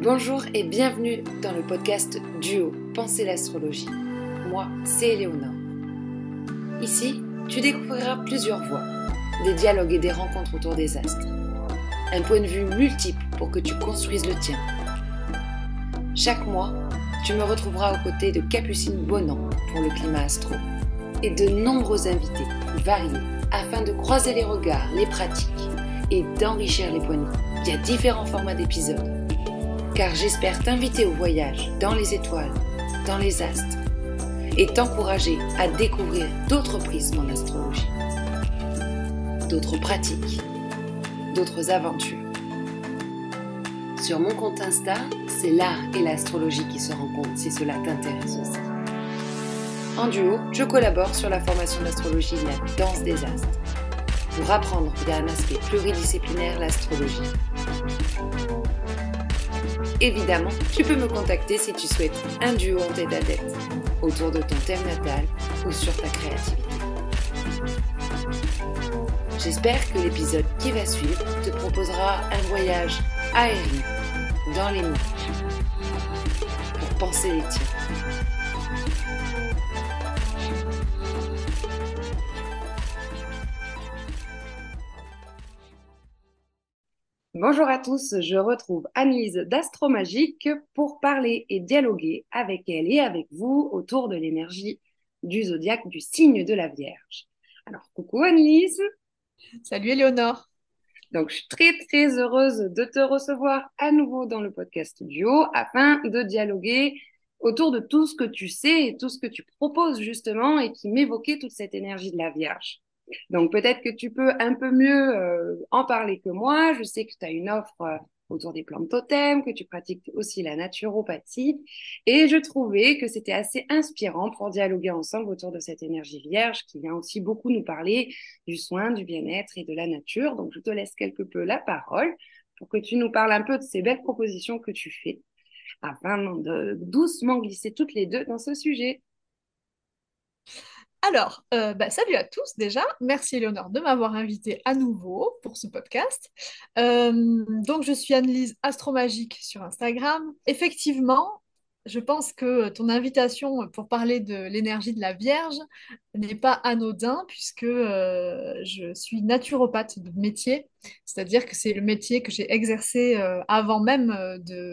Bonjour et bienvenue dans le podcast Duo Penser l'astrologie. Moi, c'est Éléonore. Ici, tu découvriras plusieurs voix, des dialogues et des rencontres autour des astres. Un point de vue multiple pour que tu construises le tien. Chaque mois, tu me retrouveras aux côtés de Capucine Bonan pour le climat astro et de nombreux invités variés afin de croiser les regards, les pratiques et d'enrichir les points de vue via différents formats d'épisodes car j'espère t'inviter au voyage dans les étoiles, dans les astres, et t'encourager à découvrir d'autres prismes en astrologie, d'autres pratiques, d'autres aventures. Sur mon compte Insta, c'est l'art et l'astrologie qui se rencontrent si cela t'intéresse aussi. En duo, je collabore sur la formation d'astrologie de la danse des astres, pour apprendre via un aspect pluridisciplinaire l'astrologie Évidemment, tu peux me contacter si tu souhaites un duo en tête à tête autour de ton thème natal ou sur ta créativité. J'espère que l'épisode qui va suivre te proposera un voyage aérien dans les mots pour penser les tiens. Bonjour à tous, je retrouve Annelise d'Astromagique pour parler et dialoguer avec elle et avec vous autour de l'énergie du zodiaque du signe de la Vierge. Alors, coucou Annelise. Salut Éléonore. Donc, je suis très très heureuse de te recevoir à nouveau dans le podcast duo afin de dialoguer autour de tout ce que tu sais et tout ce que tu proposes justement et qui m'évoquait toute cette énergie de la Vierge. Donc peut-être que tu peux un peu mieux euh, en parler que moi. Je sais que tu as une offre euh, autour des plantes totems, que tu pratiques aussi la naturopathie. Et je trouvais que c'était assez inspirant pour dialoguer ensemble autour de cette énergie vierge qui vient aussi beaucoup nous parler du soin, du bien-être et de la nature. Donc je te laisse quelque peu la parole pour que tu nous parles un peu de ces belles propositions que tu fais afin de doucement glisser toutes les deux dans ce sujet. Alors, euh, bah, salut à tous déjà. Merci Éléonore de m'avoir invité à nouveau pour ce podcast. Euh, donc, je suis Annelise Astromagique sur Instagram. Effectivement, je pense que ton invitation pour parler de l'énergie de la Vierge n'est pas anodin puisque euh, je suis naturopathe de métier, c'est-à-dire que c'est le métier que j'ai exercé avant même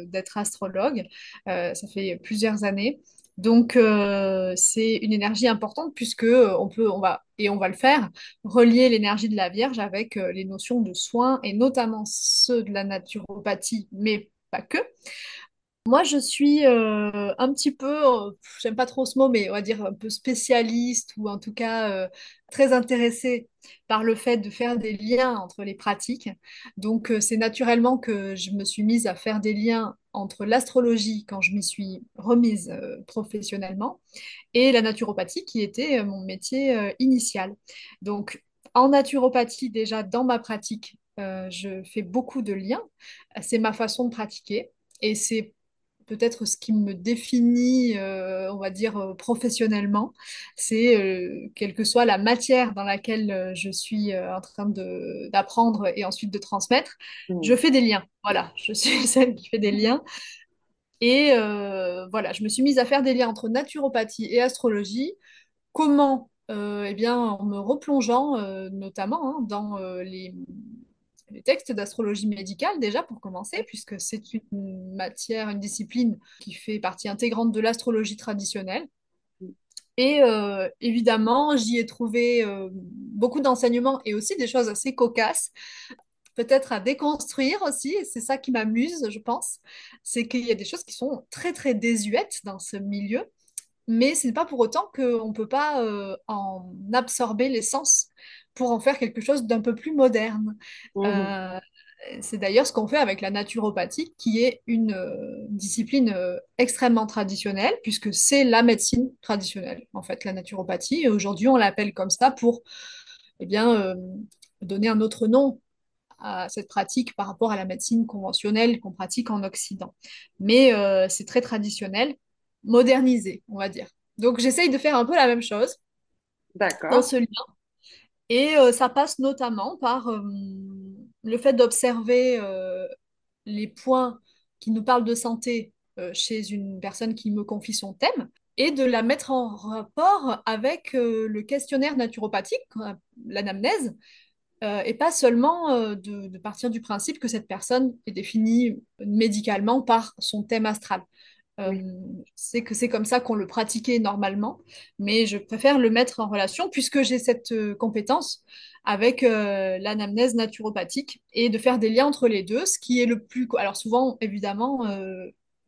d'être astrologue. ça fait plusieurs années. Donc, euh, c'est une énergie importante puisque euh, on peut, on va, et on va le faire, relier l'énergie de la Vierge avec euh, les notions de soins et notamment ceux de la naturopathie, mais pas que. Moi, je suis un petit peu, j'aime pas trop ce mot, mais on va dire un peu spécialiste ou en tout cas très intéressée par le fait de faire des liens entre les pratiques. Donc, c'est naturellement que je me suis mise à faire des liens entre l'astrologie quand je m'y suis remise euh, professionnellement et la naturopathie qui était euh, mon métier euh, initial. Donc en naturopathie déjà dans ma pratique, je fais beaucoup de liens. C'est ma façon de pratiquer et c'est peut-être ce qui me définit, euh, on va dire, euh, professionnellement, c'est euh, quelle que soit la matière dans laquelle je suis en train d'apprendre et ensuite de transmettre, mmh. je fais des liens. Voilà, je suis celle qui fait des liens. Et voilà, je me suis mise à faire des liens entre naturopathie et astrologie. Comment eh bien, en me replongeant notamment hein, dans les les textes d'astrologie médicale déjà pour commencer, puisque c'est une matière, une discipline qui fait partie intégrante de l'astrologie traditionnelle. Et euh, évidemment, j'y ai trouvé euh, beaucoup d'enseignements et aussi des choses assez cocasses, peut-être à déconstruire aussi, et c'est ça qui m'amuse, je pense, c'est qu'il y a des choses qui sont très très désuètes dans ce milieu, mais ce n'est pas pour autant qu'on ne peut pas euh, en absorber l'essence pour en faire quelque chose d'un peu plus moderne. Mmh. Euh, c'est d'ailleurs ce qu'on fait avec la naturopathie, qui est une euh, discipline euh, extrêmement traditionnelle, puisque c'est la médecine traditionnelle, en fait, la naturopathie. Et aujourd'hui, on l'appelle comme ça pour eh bien, donner un autre nom à cette pratique par rapport à la médecine conventionnelle qu'on pratique en Occident. Mais c'est très traditionnel, modernisé, on va dire. Donc j'essaye de faire un peu la même chose dans ce lien et euh, ça passe notamment par euh, le fait d'observer euh, les points qui nous parle de santé chez une personne qui me confie son thème et de la mettre en rapport avec le questionnaire naturopathique, l'anamnèse, et pas seulement de, partir du principe que cette personne est définie médicalement par son thème astral. Euh, c'est que c'est comme ça qu'on le pratiquait normalement, mais je préfère le mettre en relation puisque j'ai cette euh, compétence avec euh, l'anamnèse naturopathique et de faire des liens entre les deux, ce qui est le plus... Alors souvent, évidemment,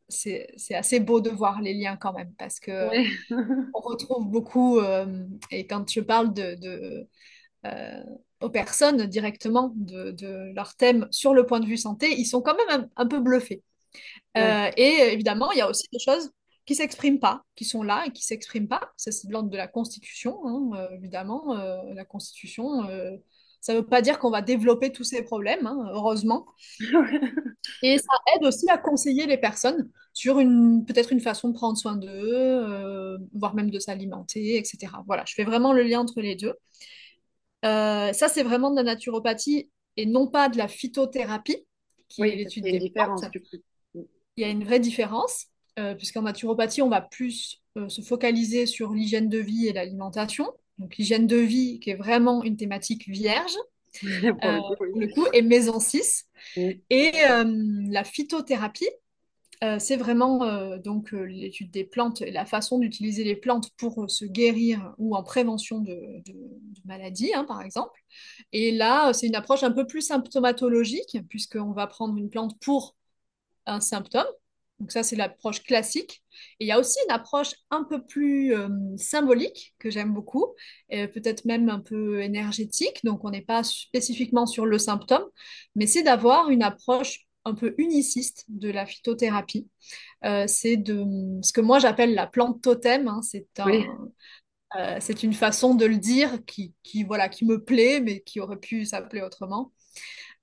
c'est assez beau de voir les liens quand même parce que on retrouve beaucoup, et quand je parle de, aux personnes directement de, de, leur thème sur le point de vue santé, ils sont quand même un peu bluffés. Euh, et euh, évidemment, il y a aussi des choses qui s'expriment pas, qui sont là et qui s'expriment pas. Ça, c'est de l'ordre de la Constitution, hein, euh, évidemment. la Constitution, ça ne veut pas dire qu'on va développer tous ces problèmes, hein, heureusement. et ça aide aussi à conseiller les personnes sur une peut-être une façon de prendre soin d'eux, voire même de s'alimenter, etc. Voilà, je fais vraiment le lien entre les deux. ça, c'est vraiment de la naturopathie et non pas de la phytothérapie, qui est l'étude des plantes il y a une vraie différence, euh, puisqu'en naturopathie, on va plus euh, se focaliser sur l'hygiène de vie et l'alimentation. Donc l'hygiène de vie, qui est vraiment une thématique vierge, pour, le euh, coup, et maison 6. Et la phytothérapie, c'est vraiment donc l'étude des plantes et la façon d'utiliser les plantes pour se guérir ou en prévention de, maladies, hein, par exemple. Et là, c'est une approche un peu plus symptomatologique, puisqu'on va prendre une plante pour un symptôme. Donc ça, c'est l'approche classique. Et il y a aussi une approche un peu plus euh, symbolique que j'aime beaucoup, et peut-être même un peu énergétique. Donc on n'est pas spécifiquement sur le symptôme, mais c'est d'avoir une approche un peu uniciste de la phytothérapie. Euh, c'est de ce que moi j'appelle la plante totem. Hein. C'est euh, c'est une façon de le dire qui, qui, voilà, qui me plaît, mais qui aurait pu s'appeler autrement.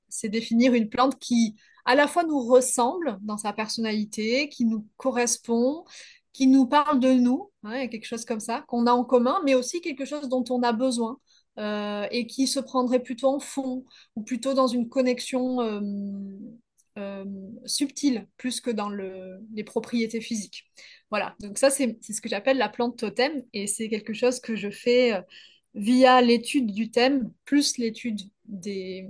C'est définir une plante qui à la fois nous ressemble dans sa personnalité, qui nous correspond, qui nous parle de nous, hein, quelque chose comme ça, qu'on a en commun, mais aussi quelque chose dont on a besoin. Euh, et qui se prendrait plutôt en fond ou plutôt dans une connexion euh, euh, subtile plus que dans le, les propriétés physiques. Voilà, donc ça c'est ce que j'appelle la plante totem et c'est quelque chose que je fais via l'étude du thème plus l'étude des,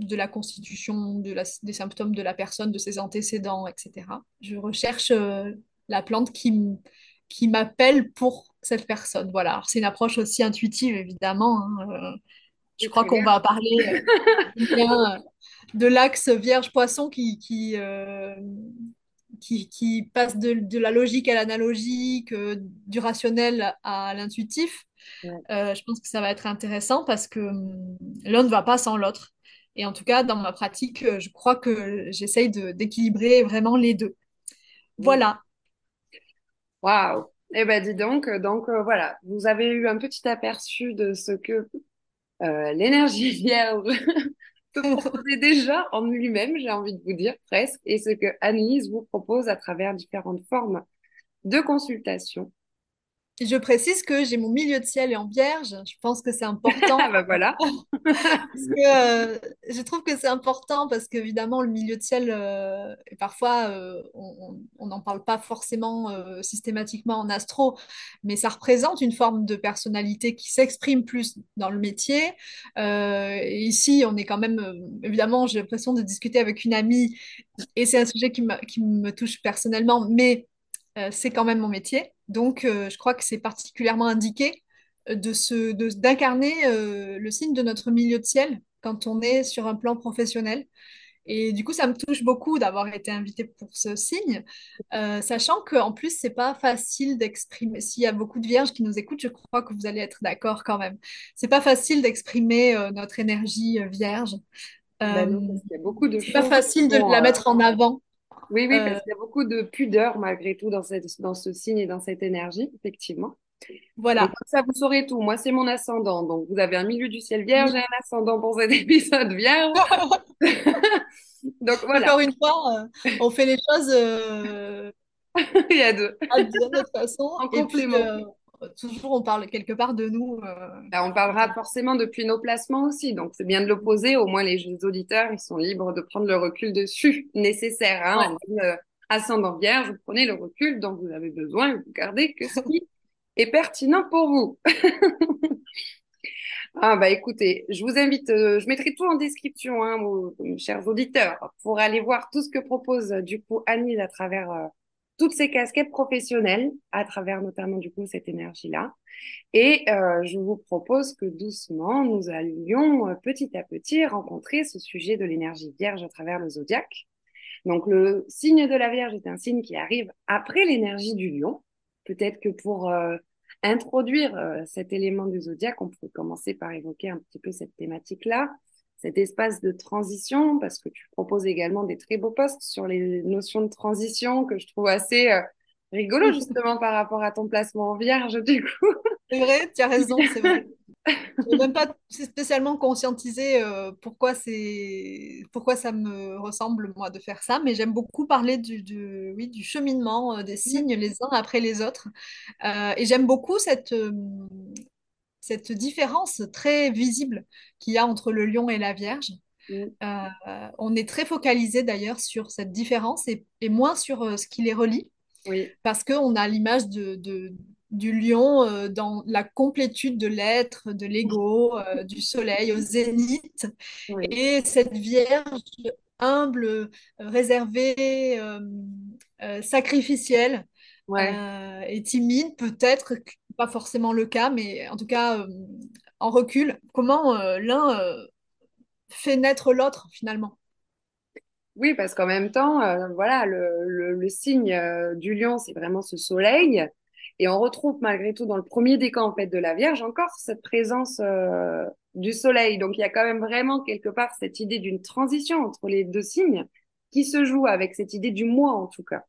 de la constitution, de la, des symptômes de la personne, de ses antécédents, etc. Je recherche euh, la plante qui, qui m'appelle pour cette personne. Voilà, c'est une approche aussi intuitive, évidemment. Hein, euh, je crois qu'on va parler euh, de l'axe vierge-poisson qui, qui, qui, qui, passe de, de la logique à l'analogique, du rationnel à l'intuitif. je pense que ça va être intéressant parce que hum, l'un ne va pas sans l'autre. Et en tout cas, dans ma pratique, euh, je crois que j'essaye d'équilibrer vraiment les deux. Voilà. Waouh! Eh bien, dis donc, euh, donc euh, voilà, vous avez eu un petit aperçu de ce que l'énergie vierge peut proposer déjà en lui-même, j'ai envie de vous dire presque, et ce que Annelise vous propose à travers différentes formes de consultation je précise que j'ai mon milieu de ciel est en vierge. Je pense que c'est important. Ah bah voilà. Euh, je trouve que c'est important parce qu'évidemment, le milieu de ciel, euh, parfois, euh, on n'en parle pas forcément systématiquement en astro, mais ça représente une forme de personnalité qui s'exprime plus dans le métier. Et ici, on est quand même, évidemment, j'ai l'impression de discuter avec une amie et c'est un sujet qui, qui me touche personnellement, mais c'est quand même mon métier. Donc, euh, je crois que c'est particulièrement indiqué euh, de d'incarner euh, le signe de notre milieu de ciel quand on est sur un plan professionnel. Et du coup, ça me touche beaucoup d'avoir été invitée pour ce signe, sachant qu'en plus, c'est pas facile d'exprimer. S'il y a beaucoup de vierges qui nous écoutent, je crois que vous allez être d'accord quand même. C'est pas facile d'exprimer notre énergie vierge. Bah beaucoup de C'est pas facile de la mettre en avant. Oui, oui, parce euh, qu'il y a beaucoup de pudeur malgré tout dans, cette, dans ce signe et dans cette énergie, effectivement. Voilà. ça, vous saurez tout. Moi, c'est mon ascendant. Donc, vous avez un milieu du ciel vierge et un ascendant pour cet épisode vierge. donc, voilà. Encore une fois, euh, on fait les choses. Euh, Il y a deux. de notre façon. En complément. Toujours on parle quelque part de nous. Bah, on parlera forcément depuis nos placements aussi, donc c'est bien de l'opposer. Au moins les auditeurs, ils sont libres de prendre le recul dessus nécessaire. Hein, ascendant vierge, vous prenez le recul dont vous avez besoin et vous gardez que ce qui est pertinent pour vous. ah bah écoutez, je vous invite, euh, je mettrai tout en description, hein, chers auditeurs, pour aller voir tout ce que propose du coup Annie à travers euh, toutes ces casquettes professionnelles, à travers notamment du coup cette énergie-là. Et euh, je vous propose que doucement, nous allions petit à petit rencontrer ce sujet de l'énergie vierge à travers le zodiaque. Donc le signe de la Vierge est un signe qui arrive après l'énergie du lion. Peut-être que pour euh, introduire euh, cet élément du zodiaque, on peut commencer par évoquer un petit peu cette thématique-là, cet espace de transition, parce que tu proposes également des très beaux posts sur les notions de transition que je trouve assez euh, rigolo justement par rapport à ton placement en Vierge du coup. C'est vrai, tu as raison, c'est vrai. Je même pas spécialement conscientiser euh, pourquoi pourquoi ça me ressemble moi de faire ça, mais j'aime beaucoup parler du, du, oui, du cheminement euh, des signes les uns après les autres. Euh, et j'aime beaucoup cette, cette différence très visible qu'il y a entre le lion et la Vierge. on est très focalisé d'ailleurs sur cette différence et, et moins sur ce qui les relie. Oui. Parce qu'on a l'image de, de, du lion euh, dans la complétude de l'être, de l'ego, euh, du soleil au zénith. Et cette vierge humble, réservée, euh, et timide, peut-être, pas forcément le cas, mais en tout cas en recul, comment l'un fait naître l'autre finalement? Oui, parce qu'en même temps, voilà, le, le signe du lion, c'est vraiment ce soleil. Et on retrouve malgré tout dans le premier décan en fait de la Vierge encore cette présence euh, du Soleil. Donc il y a quand même vraiment quelque part cette idée d'une transition entre les deux signes qui se joue avec cette idée du mois en tout cas.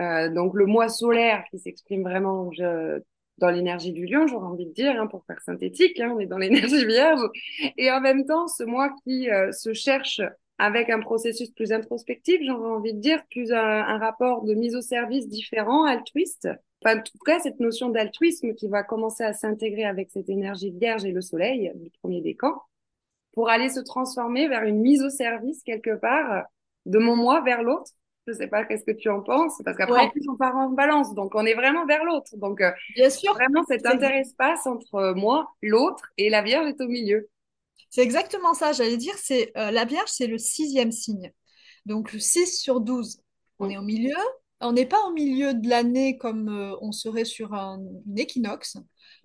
Euh, donc le mois solaire qui s'exprime vraiment je, dans l'énergie du lion, j'aurais envie de dire, hein, pour faire synthétique, hein, on est dans l'énergie vierge, et en même temps ce mois qui euh, se cherche avec un processus plus introspectif, j'aurais envie de dire, plus un, un rapport de mise au service différent, altruiste, en tout cas, cette notion d'altruisme qui va commencer à s'intégrer avec cette énergie vierge et le soleil du premier décan, pour aller se transformer vers une mise au service quelque part de mon moi vers l'autre. Je sais pas qu'est-ce que tu en penses, parce qu'après en plus on part en balance, donc on est vraiment vers l'autre. Donc euh, bien sûr, vraiment cet interespace entre moi, l'autre et la Vierge est au milieu. C'est exactement ça. J'allais dire, c'est euh, la Vierge, c'est le sixième signe. Donc le 6 sur 12, on est au milieu on n'est pas au milieu de l'année comme euh, on serait sur un, équinoxe.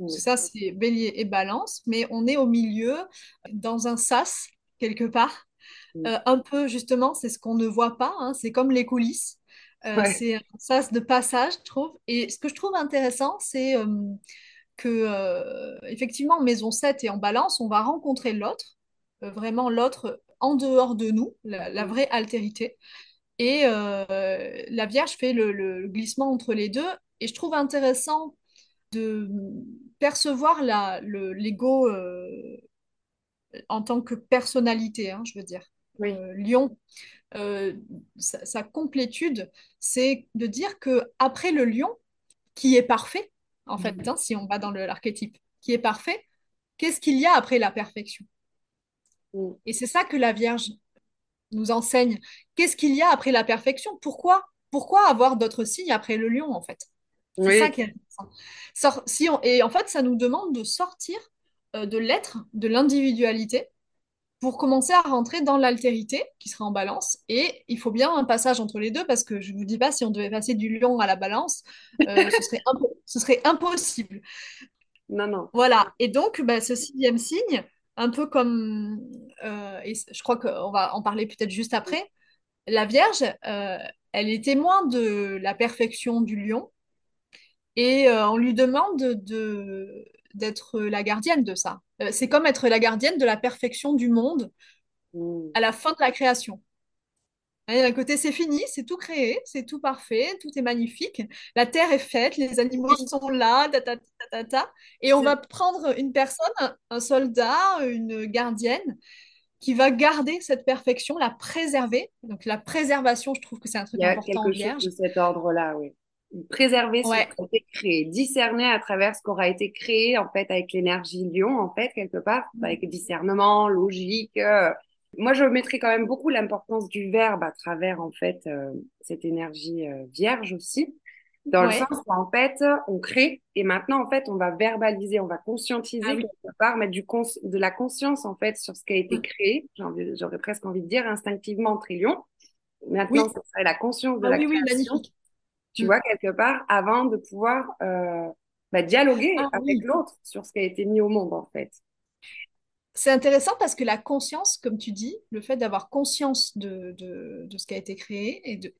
Ça, c'est bélier et balance, mais on est au milieu, dans un sas, quelque part. Euh, un peu, justement, c'est ce qu'on ne voit pas, hein, c'est comme les coulisses. Euh, c'est un sas de passage, je trouve. Et ce que je trouve intéressant, c'est que, effectivement, maison 7 et en balance, on va rencontrer l'autre, vraiment l'autre en dehors de nous, la vraie altérité. Et euh, la Vierge fait le, glissement entre les deux. Et je trouve intéressant de percevoir l'ego euh, en tant que personnalité, hein, je veux dire. Euh, lion, sa, complétude, c'est de dire que après le lion, qui est parfait, en fait, mhm. hein, si on va dans l'archétype, qui est parfait, qu'est-ce qu'il y a après la perfection? Et c'est ça que la Vierge nous enseigne qu'est-ce qu'il y a après la perfection? Pourquoi Pourquoi avoir d'autres signes après le lion, en fait? C'est ça qui est intéressant. si et en fait, ça nous demande de sortir euh, de l'être, de l'individualité, pour commencer à rentrer dans l'altérité, qui sera en balance. Et il faut bien un passage entre les deux, parce que je ne vous dis pas, si on devait passer du lion à la balance, euh, ce, serait ce serait impossible. Non, non. Voilà. Et donc, bah, ce sixième signe, un peu comme, euh, et je crois qu'on va en parler peut-être juste après, la Vierge, euh, elle est témoin de la perfection du lion et on lui demande de, d'être la gardienne de ça. C'est comme être la gardienne de la perfection du monde mmh. à la fin de la création. D'un côté, c'est fini, c'est tout créé, c'est tout parfait, tout est magnifique. La terre est faite, les animaux sont là, et on va prendre une personne, un soldat, une gardienne, qui va garder cette perfection, la préserver. Donc la préservation, je trouve que c'est un truc important Il y a quelque chose de cet ordre-là, oui. Préserver ce qui a été créé, discerner à travers ce qui aura été créé en fait avec l'énergie lion en fait quelque part, mm. avec discernement, logique. Euh. Moi, je mettrais quand même beaucoup l'importance du verbe à travers en fait euh, cette énergie euh, vierge aussi, dans le sens où en fait on crée et maintenant en fait on va verbaliser, on va conscientiser ah quelque part, mettre du de la conscience en fait sur ce qui a été mm. créé. J'aurais presque envie de dire instinctivement trillion. Maintenant, ça serait la conscience de ah la création tu vois, quelque part, avant de pouvoir euh, bah, dialoguer ah avec l'autre sur ce qui a été mis au monde, en fait. C'est intéressant parce que la conscience, comme tu dis, le fait d'avoir conscience de, de, de, ce qui a été créé et de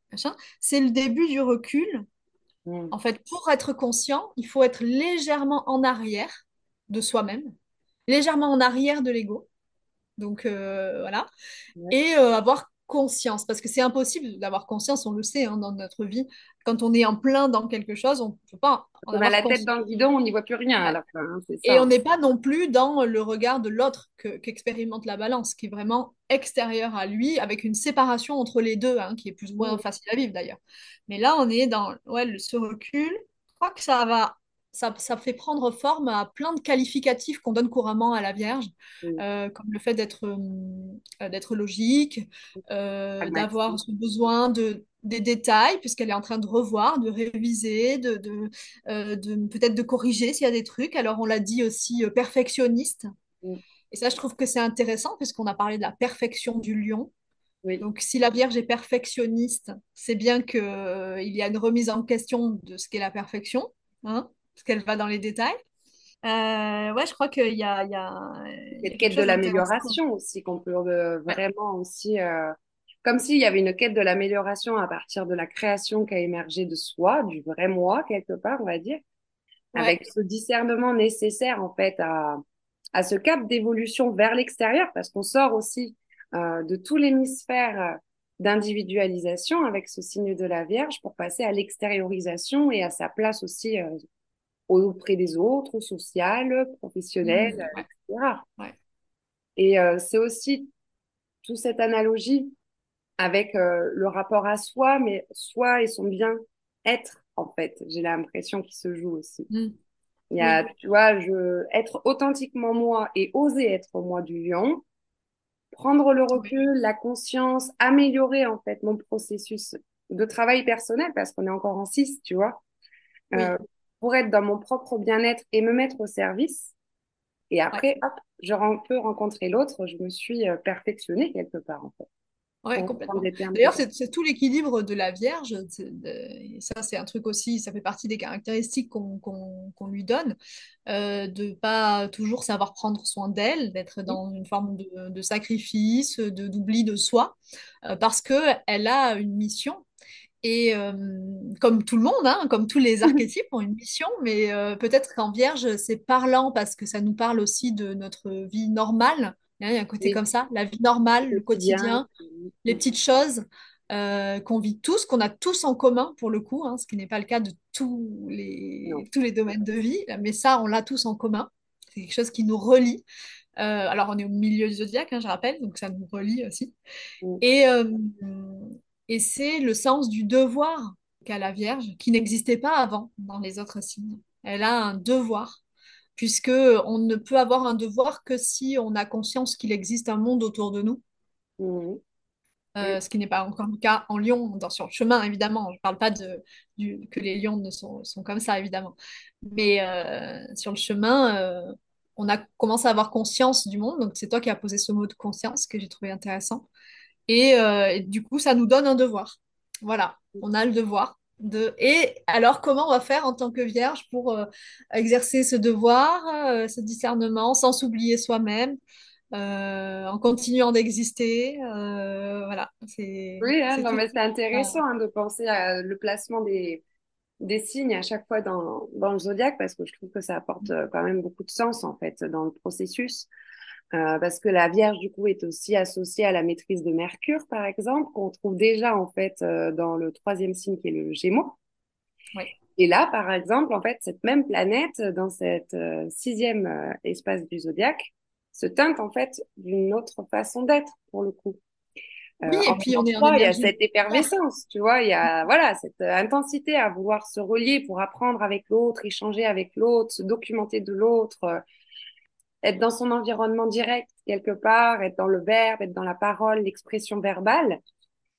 c'est le début du recul. Mm. En fait, pour être conscient, il faut être légèrement en arrière de soi-même, légèrement en arrière de l'ego. Donc euh, voilà. Et euh, avoir conscience, parce que c'est impossible d'avoir conscience, on le sait, hein, dans notre vie. Quand on est en plein dans quelque chose, on ne peut pas. on a la tête dans le guidon, on n'y voit plus rien à la fin. Hein, Et on n'est pas non plus dans le regard de l'autre qu'expérimente la balance, qui est vraiment extérieur à lui, avec une séparation entre les deux, hein, qui est plus ou moins facile à vivre d'ailleurs. Mais là, on est dans ouais, ce recul. Je crois que ça va ça, ça, fait prendre forme à plein de qualificatifs qu'on donne couramment à la Vierge, euh, comme le fait d'être euh, logique, euh, d'avoir ce besoin de, des détails, puisqu'elle est en train de revoir, de réviser, de, de, de peut-être de corriger s'il y a des trucs. Alors on l'a dit aussi perfectionniste. Et ça, je trouve que c'est intéressant, puisqu'on a parlé de la perfection du lion. Donc, si la Vierge est perfectionniste, c'est bien qu'il il y a une remise en question de ce qu'est la perfection. Hein parce qu'elle va dans les détails. Euh, ouais, je crois qu'il y a, il y a, une quête de l'amélioration aussi qu'on peut euh, vraiment aussi, euh, comme s'il y avait une quête de l'amélioration à partir de la création qui a émergé de soi, du vrai moi quelque part, on va dire, avec ce discernement nécessaire en fait à, à ce cap d'évolution vers l'extérieur, parce qu'on sort aussi de tout l'hémisphère d'individualisation avec ce signe de la Vierge pour passer à l'extériorisation et à sa place aussi auprès des autres, social, professionnel, mmh, etc. Et euh, c'est aussi toute cette analogie avec euh, le rapport à soi, mais soi et son bien-être, en fait, j'ai l'impression qu'il se joue aussi. Mmh. Il y a, tu vois, je, être authentiquement moi et oser être moi du lion, prendre le recul, la conscience, améliorer en fait mon processus de travail personnel parce qu'on est encore en six, tu vois. Euh, pour être dans mon propre bien-être et me mettre au service. Et après, hop, je peux rencontrer l'autre. Je me suis euh, perfectionnée quelque part, en fait. Oui, complètement. D'ailleurs, c'est tout l'équilibre de la Vierge. ça, c'est un truc aussi, ça fait partie des caractéristiques qu'on lui donne, euh, de pas toujours savoir prendre soin d'elle, d'être dans une forme de, sacrifice, d'oubli de, soi, euh, parce qu'elle a une mission et euh, comme tout le monde, hein, comme tous les archétypes ont une mission, mais euh, peut-être qu'en Vierge, c'est parlant parce que ça nous parle aussi de notre vie normale. Il y a un côté comme ça, la vie normale, le quotidien, les petites choses euh, qu'on vit tous, qu'on a tous en commun pour le coup, hein, ce qui n'est pas le cas de tous les, tous les domaines de vie, mais ça, on l'a tous en commun. C'est quelque chose qui nous relie. alors, on est au milieu du zodiaque, hein, je rappelle, donc ça nous relie aussi. Et, et c'est le sens du devoir qu'a la Vierge, qui n'existait pas avant dans les autres signes. Elle a un devoir, puisque on ne peut avoir un devoir que si on a conscience qu'il existe un monde autour de nous. Mmh. Euh, ce qui n'est pas encore le cas en Lyon, dans, sur le chemin, évidemment. Je ne parle pas de, que les lions ne sont, sont comme ça, évidemment. Mais euh, sur le chemin, euh, on a commencé à avoir conscience du monde. Donc, c'est toi qui as posé ce mot de conscience que j'ai trouvé intéressant. Euh, et, du coup, ça nous donne un devoir. Voilà, on a le devoir. De... Et alors, comment on va faire en tant que vierge pour euh, exercer ce devoir, euh, ce discernement, sans s'oublier soi-même, en continuant d'exister Voilà. Oui, hein, mais c'est intéressant hein, de penser à le placement des, des signes à chaque fois dans, dans le zodiaque parce que je trouve que ça apporte quand même beaucoup de sens en fait dans le processus. Euh, parce que la Vierge, du coup, est aussi associée à la maîtrise de Mercure, par exemple, qu'on trouve déjà, en fait, euh, dans le troisième signe qui est le Gémeaux. Oui. Et là, par exemple, en fait, cette même planète, dans cette euh, sixième espace du zodiaque, se teinte, en fait, d'une autre façon d'être, pour le coup. oui, et puis on est en il y a cette effervescence, tu vois, il y a voilà cette intensité à vouloir se relier pour apprendre avec l'autre, échanger avec l'autre, se documenter de l'autre, être dans son environnement direct quelque part, être dans le verbe, être dans la parole, l'expression verbale.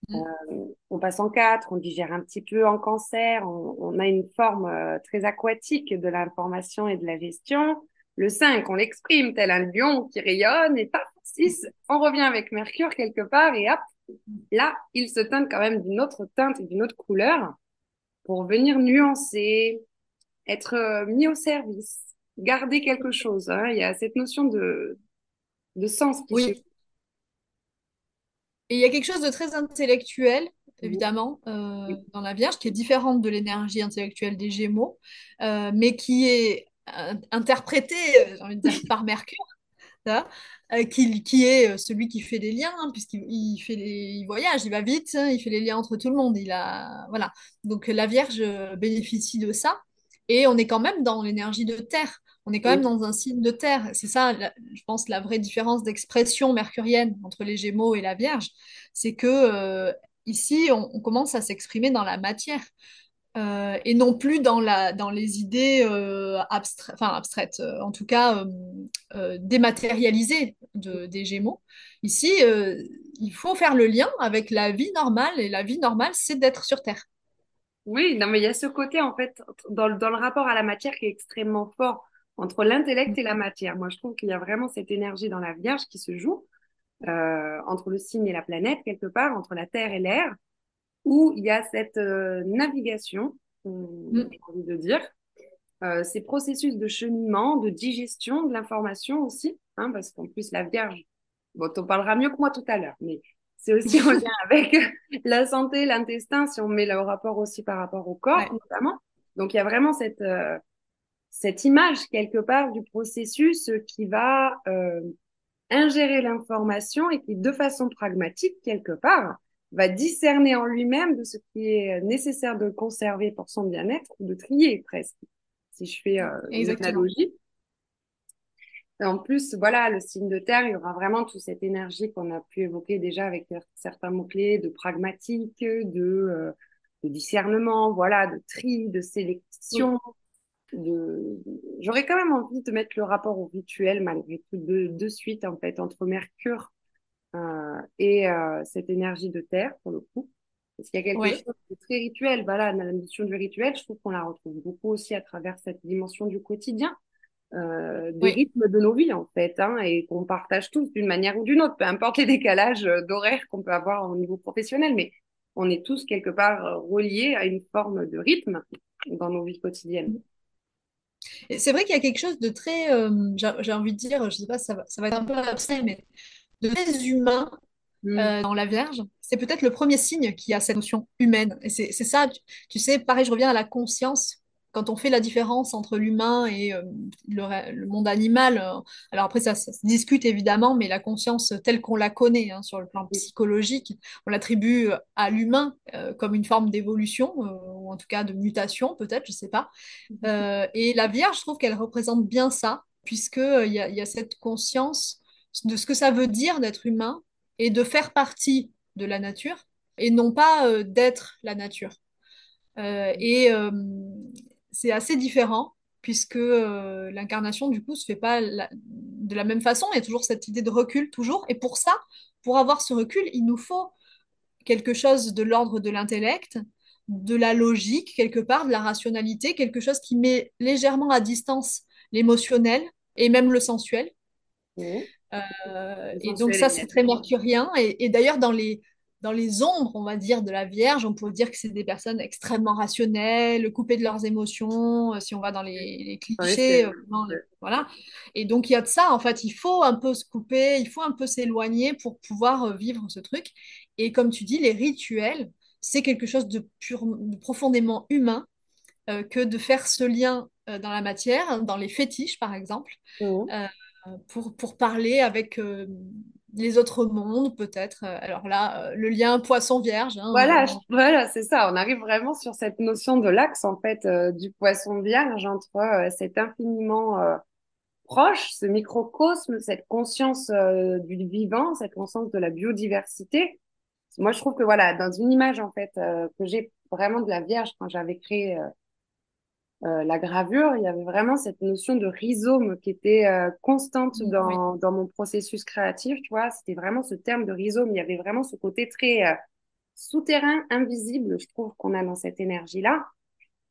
Mm. Euh, on passe en quatre, on digère un petit peu en cancer, on, a une forme euh, très aquatique de l'information et de la gestion. Le 5, on l'exprime tel un lion qui rayonne, et pas 6, on revient avec Mercure quelque part, et hop, là, il se teinte quand même d'une autre teinte et d'une autre couleur pour venir nuancer, être euh, mis au service, garder quelque chose. Hein. Il y a cette notion de, de sens qui oui. Et il y a quelque chose de très intellectuel, évidemment, euh, dans la Vierge, qui est différente de l'énergie intellectuelle des Gémeaux, euh, mais qui est interprétée, euh, j'ai envie de dire, par Mercure, qui, qui, est celui qui fait les liens, hein, puisqu'il fait les, il voyage, il va vite, hein, il fait les liens entre tout le monde. Il a, voilà. Donc la Vierge bénéficie de ça. Et on est quand même dans l'énergie de terre. On est quand même dans un signe de terre. C'est ça, je pense, la vraie différence d'expression mercurienne entre les Gémeaux et la Vierge. C'est que euh, ici, on, commence à s'exprimer dans la matière. Euh, et non plus dans, la, dans les idées euh, enfin, abstraites, en tout cas dématérialisées de, des Gémeaux. Ici, il faut faire le lien avec la vie normale, et la vie normale, c'est d'être sur Terre. Oui, non, mais il y a ce côté, en fait, dans, dans, le rapport à la matière qui est extrêmement fort entre l'intellect et la matière. Moi, je trouve qu'il y a vraiment cette énergie dans la Vierge qui se joue euh, entre le signe et la planète, quelque part, entre la Terre et l'air, où il y a cette euh, navigation, mm. j'ai envie de dire, euh, ces processus de cheminement, de digestion de l'information aussi, hein, parce qu'en plus, la Vierge, bon, on parlera mieux que moi tout à l'heure, mais c'est aussi en lien avec la santé, l'intestin, si on met le rapport aussi par rapport au corps, notamment. Donc, il y a vraiment cette, cette image, quelque part, du processus qui va euh, ingérer l'information et qui, de façon pragmatique, quelque part, va discerner en lui-même de ce qui est nécessaire de conserver pour son bien-être ou de trier presque, si je fais euh, une analogie. En plus, voilà, le signe de terre, il y aura vraiment toute cette énergie qu'on a pu évoquer déjà avec certains mots-clés de pragmatique, de, euh, de, discernement, voilà, de tri, de sélection. De... J'aurais quand même envie de mettre le rapport au rituel, malgré tout, de, de suite, en fait, entre Mercure euh, et euh, cette énergie de terre, pour le coup. Parce qu'il y a quelque chose de très rituel. Voilà, la notion du rituel, je trouve qu'on la retrouve beaucoup aussi à travers cette dimension du quotidien euh, des rythmes de nos vies en fait, hein, et qu'on partage tous d'une manière ou d'une autre, peu importe les décalages euh, d'horaire qu'on peut avoir au niveau professionnel, mais on est tous quelque part euh, reliés à une forme de rythme dans nos vies quotidiennes. C'est vrai qu'il y a quelque chose de très, euh, j'ai envie de dire, je sais pas, ça va, ça va être un peu abstrait, mais de très humain mm. dans la Vierge. C'est peut-être le premier signe qui a cette notion humaine. Et c'est ça, tu, tu, sais, pareil, je reviens à la conscience quand on fait la différence entre l'humain et euh, le, monde animal, euh, alors après ça, se discute évidemment, mais la conscience telle qu'on la connaît hein, sur le plan psychologique, on l'attribue à l'humain euh, comme une forme d'évolution, ou en tout cas de mutation peut-être, je ne sais pas. Mhm. et la Vierge, je trouve qu'elle représente bien ça, puisqu'il y, a, y a cette conscience de ce que ça veut dire d'être humain et de faire partie de la nature, et non pas d'être la nature. et, c'est assez différent puisque euh, l'incarnation du coup se fait pas de la même façon. Il y a toujours cette idée de recul, toujours. Et pour ça, pour avoir ce recul, il nous faut quelque chose de l'ordre de l'intellect, de la logique quelque part, de la rationalité, quelque chose qui met légèrement à distance l'émotionnel et même le sensuel. Mmh. Euh, et donc ça, c'est très mercurien. et d'ailleurs, dans les, dans les ombres, on va dire, de la Vierge, on peut dire que c'est des personnes extrêmement rationnelles, coupées de leurs émotions, euh, si on va dans les, clichés. Euh, voilà. Et donc, il y a de ça, en fait, il faut un peu se couper, il faut un peu s'éloigner pour pouvoir vivre ce truc. Et comme tu dis, les rituels, c'est quelque chose de, profondément humain que de faire ce lien dans la matière, dans les fétiches, par exemple, mmh. pour, pour parler avec les autres mondes, peut-être. Euh, alors là, euh, le lien poisson-vierge. Hein, voilà, voilà c'est ça. On arrive vraiment sur cette notion de l'axe, en fait, euh, du poisson-vierge entre cet infiniment proche, ce microcosme, cette conscience du vivant, cette conscience de la biodiversité, moi, je trouve que voilà, dans une image en fait euh, que j'ai vraiment de la Vierge quand j'avais créé euh, euh, la gravure, il y avait vraiment cette notion de rhizome qui était constante Mm, Oui. dans, dans mon processus créatif, tu vois. C'était vraiment ce terme de rhizome. Il y avait vraiment ce côté très souterrain, invisible, je trouve qu'on a dans cette énergie-là,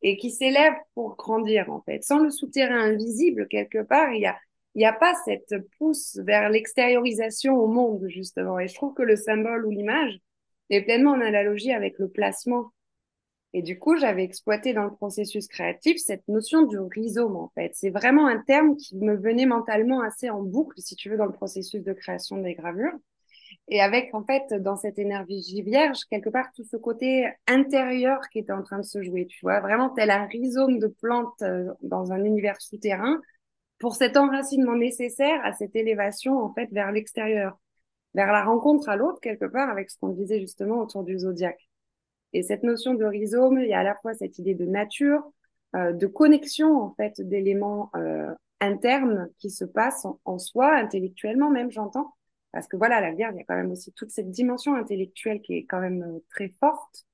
et qui s'élève pour grandir, en fait. Sans le souterrain invisible, quelque part, il y a, il y a pas cette pousse vers l'extériorisation au monde, justement. Et je trouve que le symbole ou l'image est pleinement en analogie avec le placement et du coup, j'avais exploité dans le processus créatif cette notion du rhizome, en fait. C'est vraiment un terme qui me venait mentalement assez en boucle, si tu veux, dans le processus de création des gravures. Et avec, en fait, dans cette énergie vierge, quelque part, tout ce côté intérieur qui était en train de se jouer, tu vois, vraiment tel un rhizome de plantes euh, dans un univers souterrain, pour cet enracinement nécessaire à cette élévation, en fait, vers l'extérieur, vers la rencontre à l'autre, quelque part, avec ce qu'on disait justement autour du zodiaque. Et cette notion de rhizome, il y a à la fois cette idée de nature, euh, de connexion en fait d'éléments euh, internes qui se passent en, en soi, intellectuellement même, j'entends. Parce que voilà, la Vierge, il y a quand même aussi toute cette dimension intellectuelle qui est quand même euh, très forte.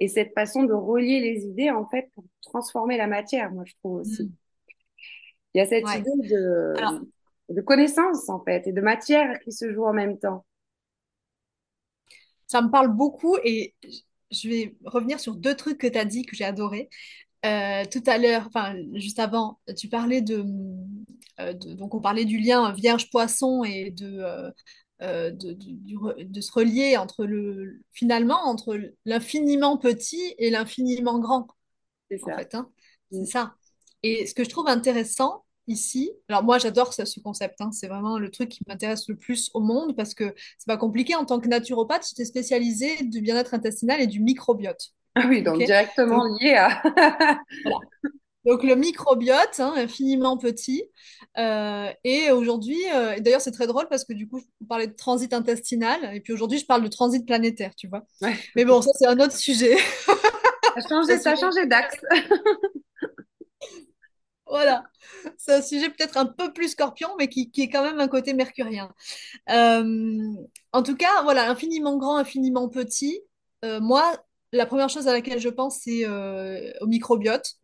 Et cette façon de relier les idées, en fait, pour transformer la matière, moi, je trouve aussi. Mm, Il y a cette Ouais. idée Alors, de, de connaissance, en fait, et de matière qui se joue en même temps. ça me parle beaucoup et je vais revenir sur deux trucs que tu as dit que j'ai adoré. Euh, tout à l'heure, enfin juste avant, tu parlais de, euh, de- donc on parlait du lien Vierge-Poisson et de, euh, de, de se relier entre le finalement entre l'infiniment petit et l'infiniment grand C'est en ça. fait, hein. Mm. C'est ça. Et ce que je trouve intéressant ici, alors moi j'adore ce, ce concept, hein. C'est vraiment le truc qui m'intéresse le plus au monde parce que c'est pas compliqué. En tant que naturopathe, j'étais spécialisée du bien-être intestinal et du microbiote. Ah oui, donc directement Donc lié à... voilà. Donc le microbiote, hein, infiniment petit. Euh, et aujourd'hui, euh, d'ailleurs c'est très drôle parce que du coup, je parlais de transit intestinal et puis aujourd'hui, je parle de transit planétaire, tu vois. Ouais. Mais bon, ça c'est un autre sujet. Ça a ça changé d'axe. Voilà, c'est un sujet peut-être un peu plus scorpion, mais qui, qui est quand même un côté mercurien. Euh, en tout cas, voilà, infiniment grand, infiniment petit. Euh, moi, la première chose à laquelle je pense, c'est euh, au microbiote,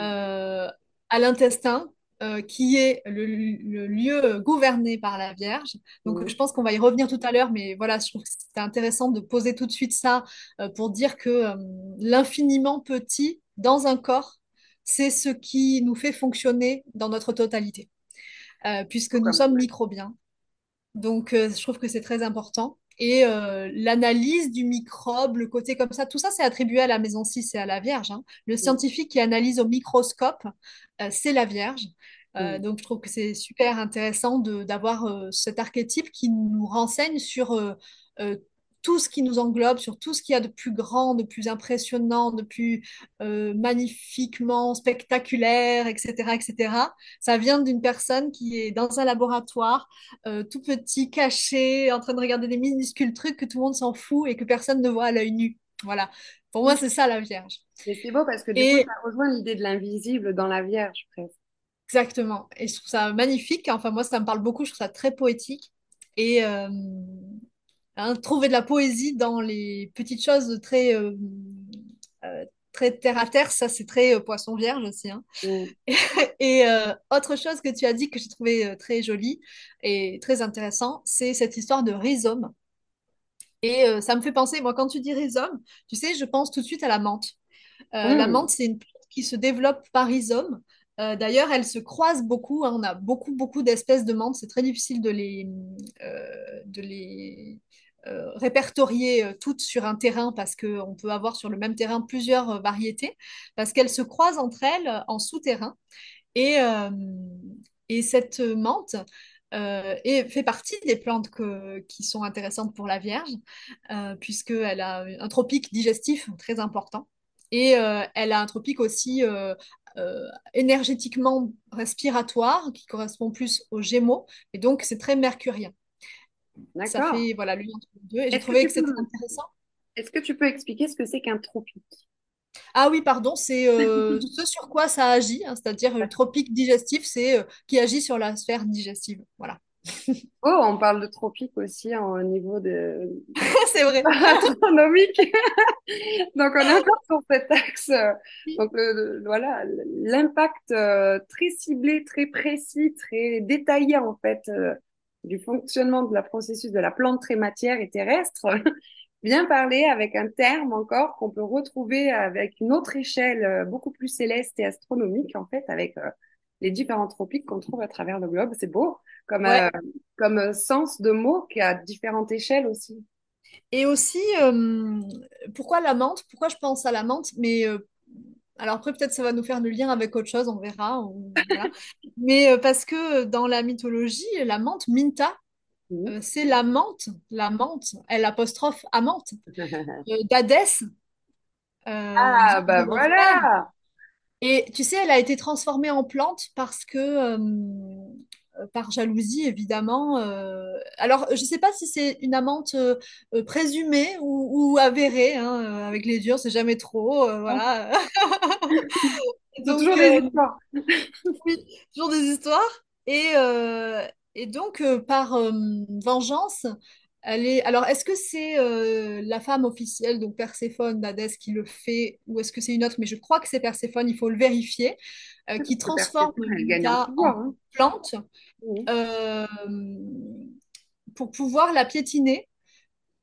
euh, à l'intestin, euh, qui est le, le lieu gouverné par la Vierge. Donc, Mhm. je pense qu'on va y revenir tout à l'heure, mais voilà, je trouve que c'était intéressant de poser tout de suite ça euh, pour dire que euh, l'infiniment petit dans un corps, c'est ce qui nous fait fonctionner dans notre totalité, Euh, puisque nous sommes microbiens. Donc, euh, je trouve que c'est très important. Et euh, l'analyse du microbe, le côté comme ça, tout ça, c'est attribué à la maison 6 et à la Vierge. hein. Le scientifique qui analyse au microscope, c'est la Vierge. Donc, je trouve que c'est super intéressant d'avoir cet archétype qui nous renseigne sur tout ce qui nous englobe, sur tout ce qu'il y a de plus grand, de plus impressionnant, de plus euh, magnifiquement spectaculaire, etc., etc. Ça vient d'une personne qui est dans un laboratoire euh, tout petit, caché, en train de regarder des minuscules trucs que tout le monde s'en fout et que personne ne voit à l'œil nu. Voilà. Pour moi, c'est ça la Vierge. Et c'est beau parce que du coup, Et ça rejoint l'idée de l'invisible dans la Vierge, presque. exactement. Et je trouve ça magnifique. Enfin, moi, ça me parle beaucoup. Je trouve ça très poétique. Et euh, hein, trouver de la poésie dans les petites choses très, euh, euh, très terre à terre, ça, c'est très euh, poisson vierge aussi. hein. Mhm. Et autre chose que tu as dit que j'ai trouvé très jolie et très intéressant, c'est cette histoire de rhizome. Et ça me fait penser, moi, quand tu dis rhizome, tu sais, je pense tout de suite à la menthe. La Mhm. menthe, c'est une plante qui se développe par rhizome. Euh, d'ailleurs, elles se croisent beaucoup. hein. On a beaucoup, beaucoup d'espèces de menthe. C'est très difficile de les, euh, de les euh, répertorier euh, toutes sur un terrain parce qu'on peut avoir sur le même terrain plusieurs euh, variétés, parce qu'elles se croisent entre elles euh, en souterrain. Et, et cette menthe fait partie des plantes qui sont intéressantes pour la Vierge, euh, puisqu'elle a un tropique digestif très important. Et elle a un tropique aussi énergétiquement respiratoire, qui correspond plus aux Gémeaux. Et donc, c'est très mercurien. Ça fait voilà, l'union entre les deux. Et j'ai que trouvé que c'était intéressant. est-ce que tu peux expliquer ce que c'est qu'un tropique? Ah oui, pardon, c'est euh, ce sur quoi ça agit, hein, c'est-à-dire le D'accord. tropique digestif, c'est euh, qui agit sur la sphère digestive. Voilà. Oh, on parle de tropique aussi hein, au niveau de C'est vrai. astronomique. Donc, on est encore sur cet axe. euh, Donc, le- le- voilà, l'impact euh, très ciblé, très précis, très détaillé, en fait, euh, du fonctionnement de la processus de la plante très matière et terrestre. Bien parler avec un terme encore qu'on peut retrouver avec une autre échelle euh, beaucoup plus céleste et astronomique, en fait, avec euh, les différents tropiques qu'on trouve à travers le globe. C'est beau comme, Ouais. euh, comme sens de mot qui a différentes échelles aussi. Et aussi, euh, pourquoi la menthe? Pourquoi je pense à la menthe? Mais alors après, peut-être ça va nous faire le lien avec autre chose, on verra. voilà. Mais euh, parce que dans la mythologie, la menthe, Minta, Mhm. euh, c'est la menthe, la menthe, elle apostrophe amante, euh, d'Hadès, euh, Ah, bah voilà! Et tu sais, elle a été transformée en plante parce que, euh, euh, par jalousie, évidemment. euh, alors, je ne sais pas si c'est une amante euh, euh, présumée ou, ou avérée, hein, euh, avec les durs, c'est jamais trop, euh, voilà. C'est toujours Donc, des euh, histoires. oui, toujours des histoires. Et, euh, et donc, euh, par euh, vengeance, elle est... Alors, est-ce que c'est euh, la femme officielle, donc Perséphone d'Hadès, qui le fait, ou est-ce que c'est une autre? Mais je crois que c'est Perséphone, il faut le vérifier, euh, qui transforme gagne en hein. plante euh, pour pouvoir la piétiner.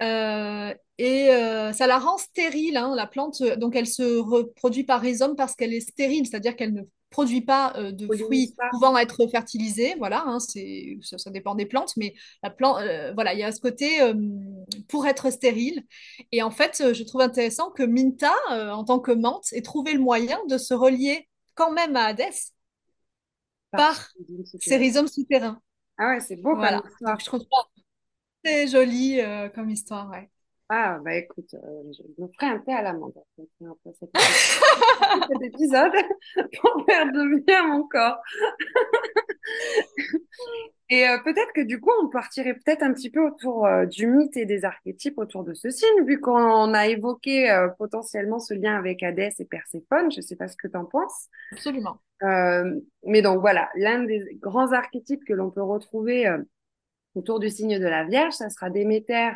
Euh, et euh, ça la rend stérile, hein, la plante. Donc, elle se reproduit par rhizome parce qu'elle est stérile, c'est-à-dire qu'elle ne produit pas euh, de fruits pas. pouvant être fertilisés. Voilà, hein, c'est, ça, ça dépend des plantes, mais la plante, voilà, il y a ce côté pour être stérile. Et en fait, je trouve intéressant que Minta, en tant que menthe, ait trouvé le moyen de se relier quand même à Hadès Par souterraine. rhizomes souterrains. Ah ouais, c'est beau comme Voilà. histoire. Donc, je trouve ça très joli euh, comme histoire, ouais. Ah, bah écoute, euh, je me ferai un thé à l'amande après après cet cet épisode pour faire de bien mon corps. Et euh, peut-être que du coup, on partirait peut-être un petit peu autour euh, du mythe et des archétypes autour de ce signe, vu qu'on a évoqué potentiellement ce lien avec Hadès et Perséphone. Je sais pas ce que tu en penses. Absolument. Mais donc voilà, l'un des grands archétypes que l'on peut retrouver autour du signe de la Vierge, ça sera Déméter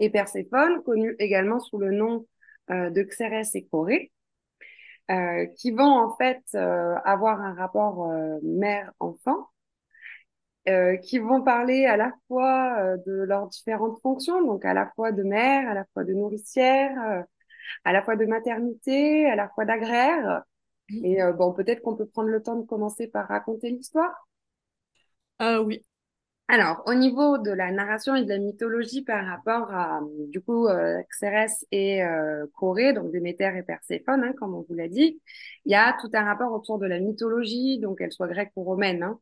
et Perséphone, connus également sous le nom euh, de Xérès et Choré, euh, qui vont en fait euh, avoir un rapport mère-enfant, qui vont parler à la fois de leurs différentes fonctions, donc à la fois de mère, à la fois de nourricière, à la fois de maternité, à la fois d'agraire. Et bon, peut-être qu'on peut prendre le temps de commencer par raconter l'histoire. Euh, oui. Alors, au niveau de la narration et de la mythologie par rapport à, du coup, euh, Xérès et euh, Choré, donc Déméter et Perséphone, hein, comme on vous l'a dit, il y a tout un rapport autour de la mythologie, donc qu'elle soit grecque ou romaine. Hein.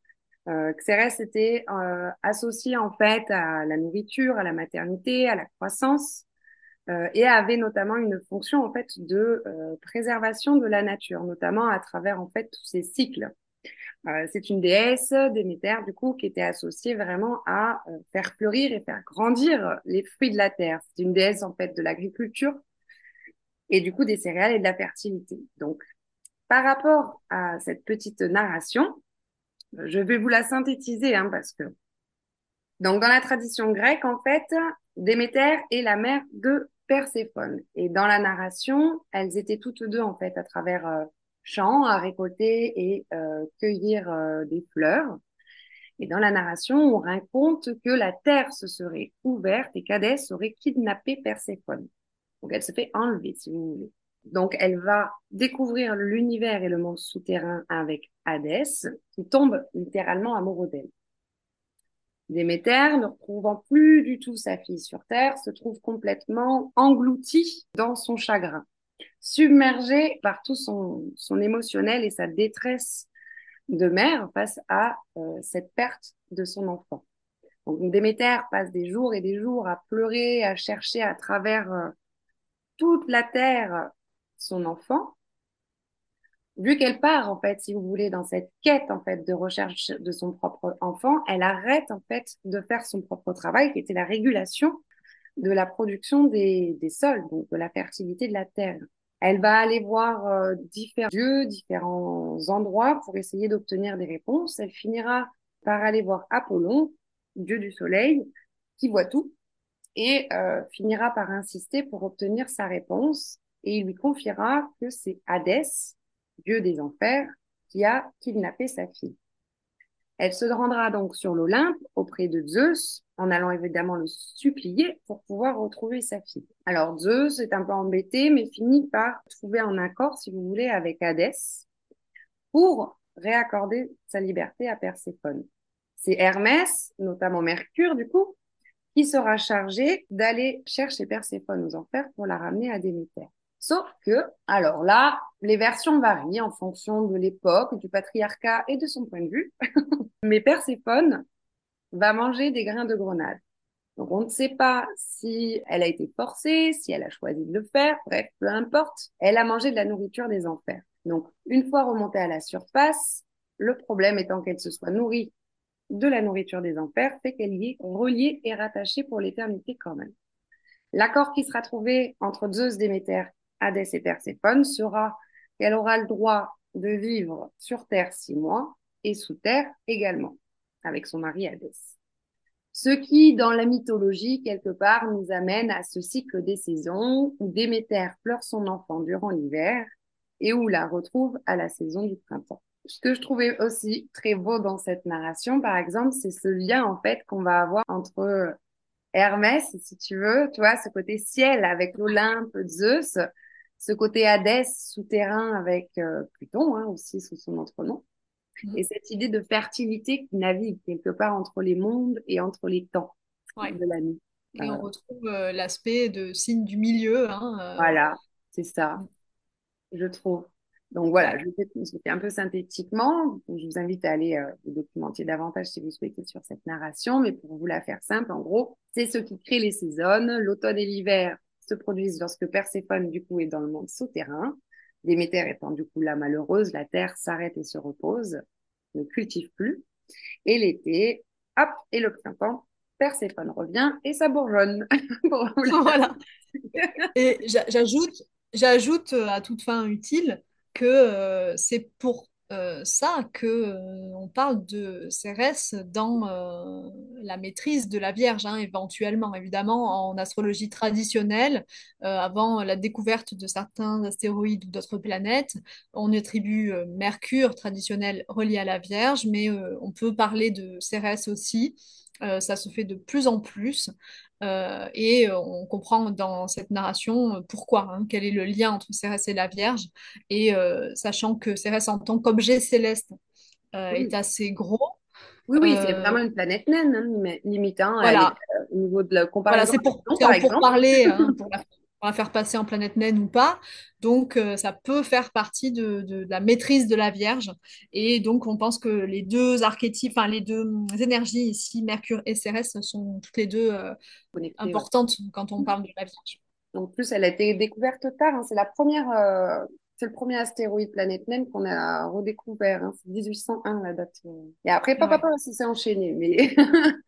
Euh, Xérès était associé en fait à la nourriture, à la maternité, à la croissance, et avait notamment une fonction en fait de préservation de la nature, notamment à travers en fait tous ces cycles. Euh, c'est une déesse, Déméter, du coup, qui était associée vraiment à euh, faire fleurir et faire grandir les fruits de la terre. C'est une déesse, en fait, de l'agriculture et du coup des céréales et de la fertilité. Donc, par rapport à cette petite narration, je vais vous la synthétiser, hein, parce que donc dans la tradition grecque, en fait, Déméter est la mère de Perséphone. Et dans la narration, elles étaient toutes deux, en fait, à travers euh, champs, à récolter et euh, cueillir euh, des fleurs. Et dans la narration, on raconte que la terre se serait ouverte et qu'Hadès aurait kidnappé Perséphone. Donc elle se fait enlever, si vous voulez. Donc elle va découvrir l'univers et le monde souterrain avec Hadès, qui tombe littéralement amoureux d'elle. Déméter, ne retrouvant plus du tout sa fille sur Terre, se trouve complètement engloutie dans son chagrin, submergée par tout son, son émotionnel et sa détresse de mère face à euh, cette perte de son enfant. Donc Déméter passe des jours et des jours à pleurer, à chercher à travers euh, toute la terre son enfant. Vu qu'elle part en fait, si vous voulez, dans cette quête en fait de recherche de son propre enfant, elle arrête en fait de faire son propre travail, qui était la régulation de la production des, des sols, donc de la fertilité de la terre. Elle va aller voir euh, différents dieux, différents endroits pour essayer d'obtenir des réponses. Elle finira par aller voir Apollon, dieu du soleil, qui voit tout, et euh, finira par insister pour obtenir sa réponse, et il lui confiera que c'est Hadès, dieu des enfers, qui a kidnappé sa fille. Elle se rendra donc sur l'Olympe auprès de Zeus, en allant évidemment le supplier pour pouvoir retrouver sa fille. Alors Zeus est un peu embêté, mais finit par trouver un accord, si vous voulez, avec Hadès pour réaccorder sa liberté à Perséphone. C'est Hermès, notamment Mercure du coup, qui sera chargé d'aller chercher Perséphone aux enfers pour la ramener à Déméter. Sauf que, alors là, les versions varient en fonction de l'époque, du patriarcat et de son point de vue. Mais Perséphone va manger des grains de grenade. Donc on ne sait pas si elle a été forcée, si elle a choisi de le faire, bref, peu importe. Elle a mangé de la nourriture des enfers. Donc une fois remontée à la surface, le problème étant qu'elle se soit nourrie de la nourriture des enfers, fait qu'elle y est reliée et rattachée pour l'éternité quand même. L'accord qui sera trouvé entre Zeus, Déméter Hadès et Perséphone sera qu'elle aura le droit de vivre sur Terre six mois et sous Terre également, avec son mari Hadès. Ce qui, dans la mythologie, quelque part, nous amène à ce cycle des saisons où Déméter pleure son enfant durant l'hiver et où la retrouve à la saison du printemps. Ce que je trouvais aussi très beau dans cette narration, par exemple, c'est ce lien, en fait, qu'on va avoir entre Hermès, si tu veux, tu vois, ce côté ciel avec l'Olympe, Zeus, ce côté Hadès souterrain avec euh, Pluton hein, aussi sous son autre nom. Mhm. Et cette idée de fertilité qui navigue quelque part entre les mondes et entre les temps de la nuit. Et on retrouve euh, l'aspect de signe du milieu. Hein, euh. Voilà, c'est ça, mm. je trouve. Donc voilà, je fais un peu synthétiquement. Je vous invite à aller vous documenter davantage si vous souhaitez sur cette narration, mais pour vous la faire simple, en gros, c'est ce qui crée les saisons. L'automne et l'hiver se produisent lorsque Perséphone, du coup, est dans le monde souterrain. Déméter étant, du coup, la malheureuse, la terre s'arrête et se repose, ne cultive plus. Et l'été, hop, et le printemps, Perséphone revient et ça bourgeonne. voilà. et j'ajoute, j'ajoute à toute fin utile que euh, c'est pour euh, ça que euh, parle de Cérès dans euh, la maîtrise de la Vierge, hein, éventuellement, évidemment, en astrologie traditionnelle, avant la découverte de certains astéroïdes ou d'autres planètes, on attribue Mercure traditionnel relié à la Vierge, mais on peut parler de Cérès aussi. Ça se fait de plus en plus. Euh, et euh, on comprend dans cette narration euh, pourquoi, hein, quel est le lien entre Cérès et la Vierge, et sachant que Cérès en tant qu'objet céleste est assez gros. Oui, oui, c'est vraiment une planète naine, hein, limite, hein, voilà. au niveau de la comparaison. Voilà, c'est pour, pour, parler, hein, pour la on va faire passer en planète naine ou pas. Donc, euh, ça peut faire partie de, la maîtrise de la Vierge. Et donc, on pense que les deux archétypes, enfin, les deux énergies ici, Mercure et Cérès, sont toutes les deux euh, importantes quand on parle de la Vierge. En plus, elle a été découverte tard. Hein. C'est la première, euh, c'est le premier astéroïde planète naine qu'on a redécouvert. Hein. C'est 1801 la date. Et après, pas ouais. si c'est enchaîné, mais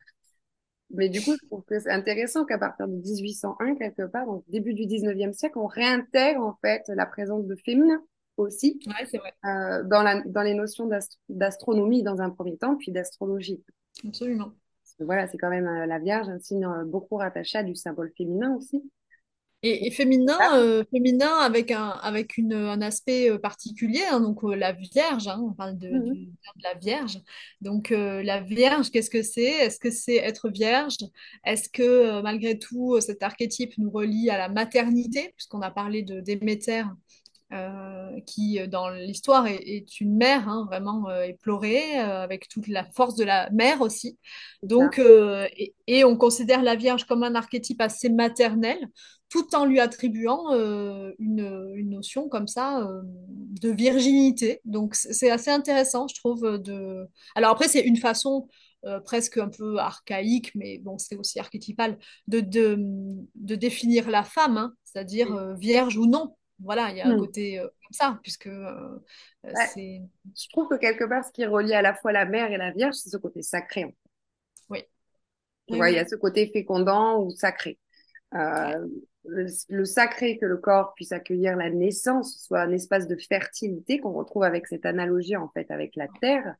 Mais du coup, je trouve que c'est intéressant qu'à partir de 1801, quelque part, donc début du 19e siècle, on réintègre en fait la présence de féminin aussi ouais, vrai. Euh, dans, la, dans les notions d'astronomie dans un premier temps, puis d'astrologie. Absolument. Parce que voilà, c'est quand même euh, la Vierge, un signe euh, beaucoup rattaché à du symbole féminin aussi. Et, féminin, ah. euh, féminin avec un, avec une, un aspect euh, particulier, hein, donc euh, la Vierge, hein, on parle de, mmh de, la Vierge. Donc la Vierge, qu'est-ce que c'est? Est-ce que c'est être vierge? Est-ce que malgré tout, cet archétype nous relie à la maternité, puisqu'on a parlé de Déméter euh, qui dans l'histoire est, une mère hein, vraiment euh, éplorée, euh, avec toute la force de la mère aussi. Donc, et, et, on considère la Vierge comme un archétype assez maternel, tout en lui attribuant une, une, notion comme ça de virginité. Donc, c'est assez intéressant, je trouve. De... Alors après, c'est une façon presque un peu archaïque, mais bon, c'est aussi archétypal, de, de, de, définir la femme, hein, c'est-à-dire vierge ou non. Voilà, il y a un hmm. côté euh, comme ça, puisque euh, euh, c'est. Je trouve que quelque part, ce qui relie à la fois la mère et la Vierge, c'est ce côté sacré. Oui. Tu vois, il y a ce côté fécondant ou sacré. le, sacré que le corps puisse accueillir la naissance, soit un espace de fertilité qu'on retrouve avec cette analogie en fait avec la terre.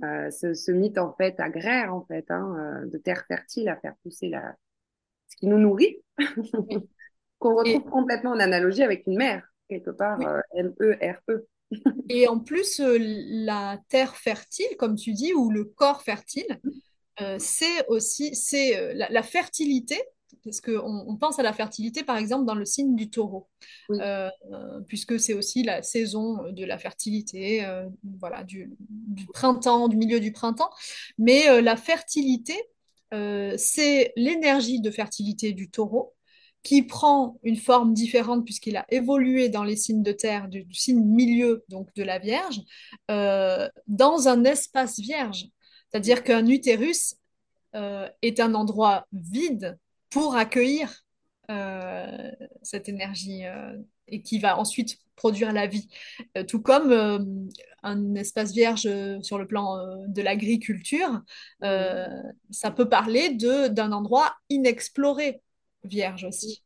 ce, mythe en fait agraire en fait hein, de terre fertile à faire pousser la... ce qui nous nourrit, qu'on retrouve complètement en analogie avec une mère quelque part M-E-R-E. Et en plus, la terre fertile, comme tu dis, ou le corps fertile, c'est aussi c'est la, fertilité parce qu'on on pense à la fertilité, par exemple, dans le signe du taureau, euh, puisque c'est aussi la saison de la fertilité, euh, voilà, du, printemps, du milieu du printemps. Mais euh, la fertilité, c'est l'énergie de fertilité du taureau qui prend une forme différente puisqu'il a évolué dans les signes de terre, du, du signe milieu, donc de la Vierge, dans un espace vierge. C'est-à-dire qu'un utérus est un endroit vide pour accueillir euh, cette énergie euh, et qui va ensuite produire la vie. Euh, tout comme un espace vierge sur le plan de l'agriculture, ça peut parler d'un endroit inexploré vierge aussi.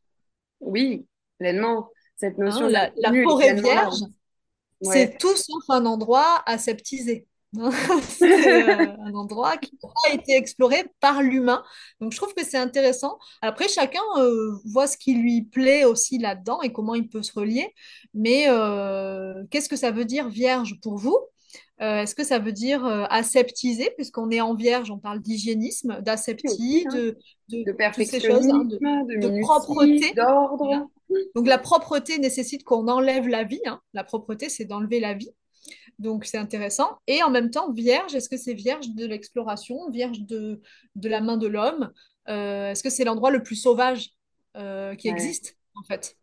Oui, pleinement. Cette notion hein, la, forêt vierge, c'est tout sauf un endroit aseptisé. c'est euh, un endroit qui a été exploré par l'humain. Donc je trouve que c'est intéressant. Après, chacun euh, voit ce qui lui plaît aussi là-dedans et comment il peut se relier. Mais euh, qu'est-ce que ça veut dire vierge pour vous? Est-ce que ça veut dire aseptiser? Puisqu'on est en vierge, on parle d'hygiénisme, d'aseptie, hein. de, de, de, perfectionnisme, de, propreté, d'ordre. Donc la propreté nécessite qu'on enlève la vie. Hein. La propreté, c'est d'enlever la vie. Donc c'est intéressant. Et en même temps, vierge, est-ce que c'est vierge de l'exploration, vierge de, de la main de l'homme? Euh, Est-ce que c'est l'endroit le plus sauvage euh, qui existe, en fait?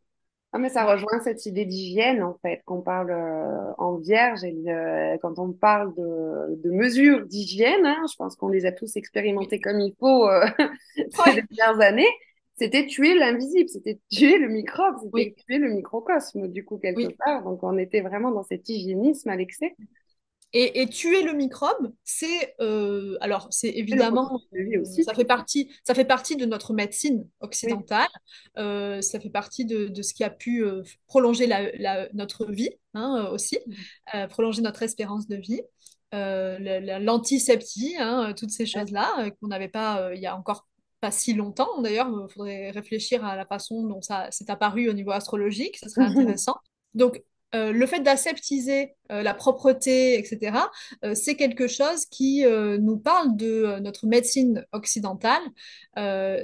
Ah, mais ça rejoint cette idée d'hygiène, en fait, qu'on parle euh, en vierge. Et quand on parle de, de mesures d'hygiène, hein, je pense qu'on les a tous expérimentées comme il faut ces dernières années c'était tuer l'invisible, c'était tuer le microbe, c'était tuer le microcosme, du coup, quelque part. Donc, on était vraiment dans cet hygiénisme à l'excès. Et, tuer le microbe, c'est euh, alors c'est évidemment aussi. ça fait partie ça fait partie de notre médecine occidentale, euh, ça fait partie de, de, ce qui a pu euh, prolonger la, notre vie hein, aussi, mm. prolonger notre espérance de vie. l'antiseptie, hein, toutes ces choses-là qu'on n'avait pas il y a encore pas si longtemps. D'ailleurs, il faudrait réfléchir à la façon dont ça s'est apparu au niveau astrologique, ça serait intéressant. Donc, euh, le fait d'aseptiser euh, la propreté, etc., euh, c'est quelque chose qui nous parle de notre médecine occidentale,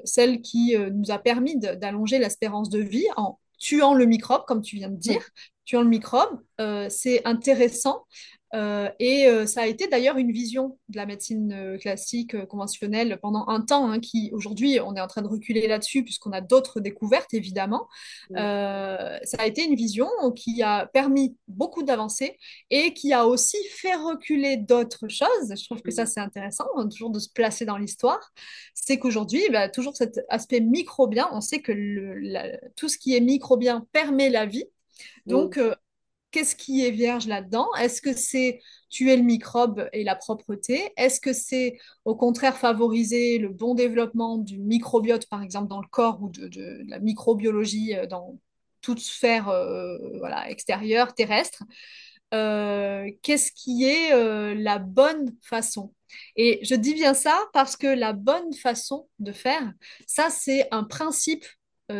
celle qui nous a permis d'allonger l'espérance de vie en tuant le microbe, comme tu viens de dire. Tuant le microbe, c'est intéressant euh, et euh, ça a été d'ailleurs une vision de la médecine euh, classique conventionnelle pendant un temps, hein, qui aujourd'hui on est en train de reculer là-dessus puisqu'on a d'autres découvertes évidemment. ça a été une vision qui a permis beaucoup d'avancées et qui a aussi fait reculer d'autres choses. Je trouve que ça c'est intéressant, hein, toujours de se placer dans l'histoire. C'est qu'aujourd'hui, bah, toujours cet aspect microbien, on sait que le, tout ce qui est microbien permet la vie. Donc, qu'est-ce qui est vierge là-dedans? Est-ce que c'est tuer le microbe et la propreté? Est-ce que c'est au contraire favoriser le bon développement du microbiote, par exemple, dans le corps ou de, la microbiologie euh, dans toute sphère euh, voilà, extérieure, terrestre? Euh, Qu'est-ce qui est la bonne façon? Et je dis bien ça parce que la bonne façon de faire, ça c'est un principe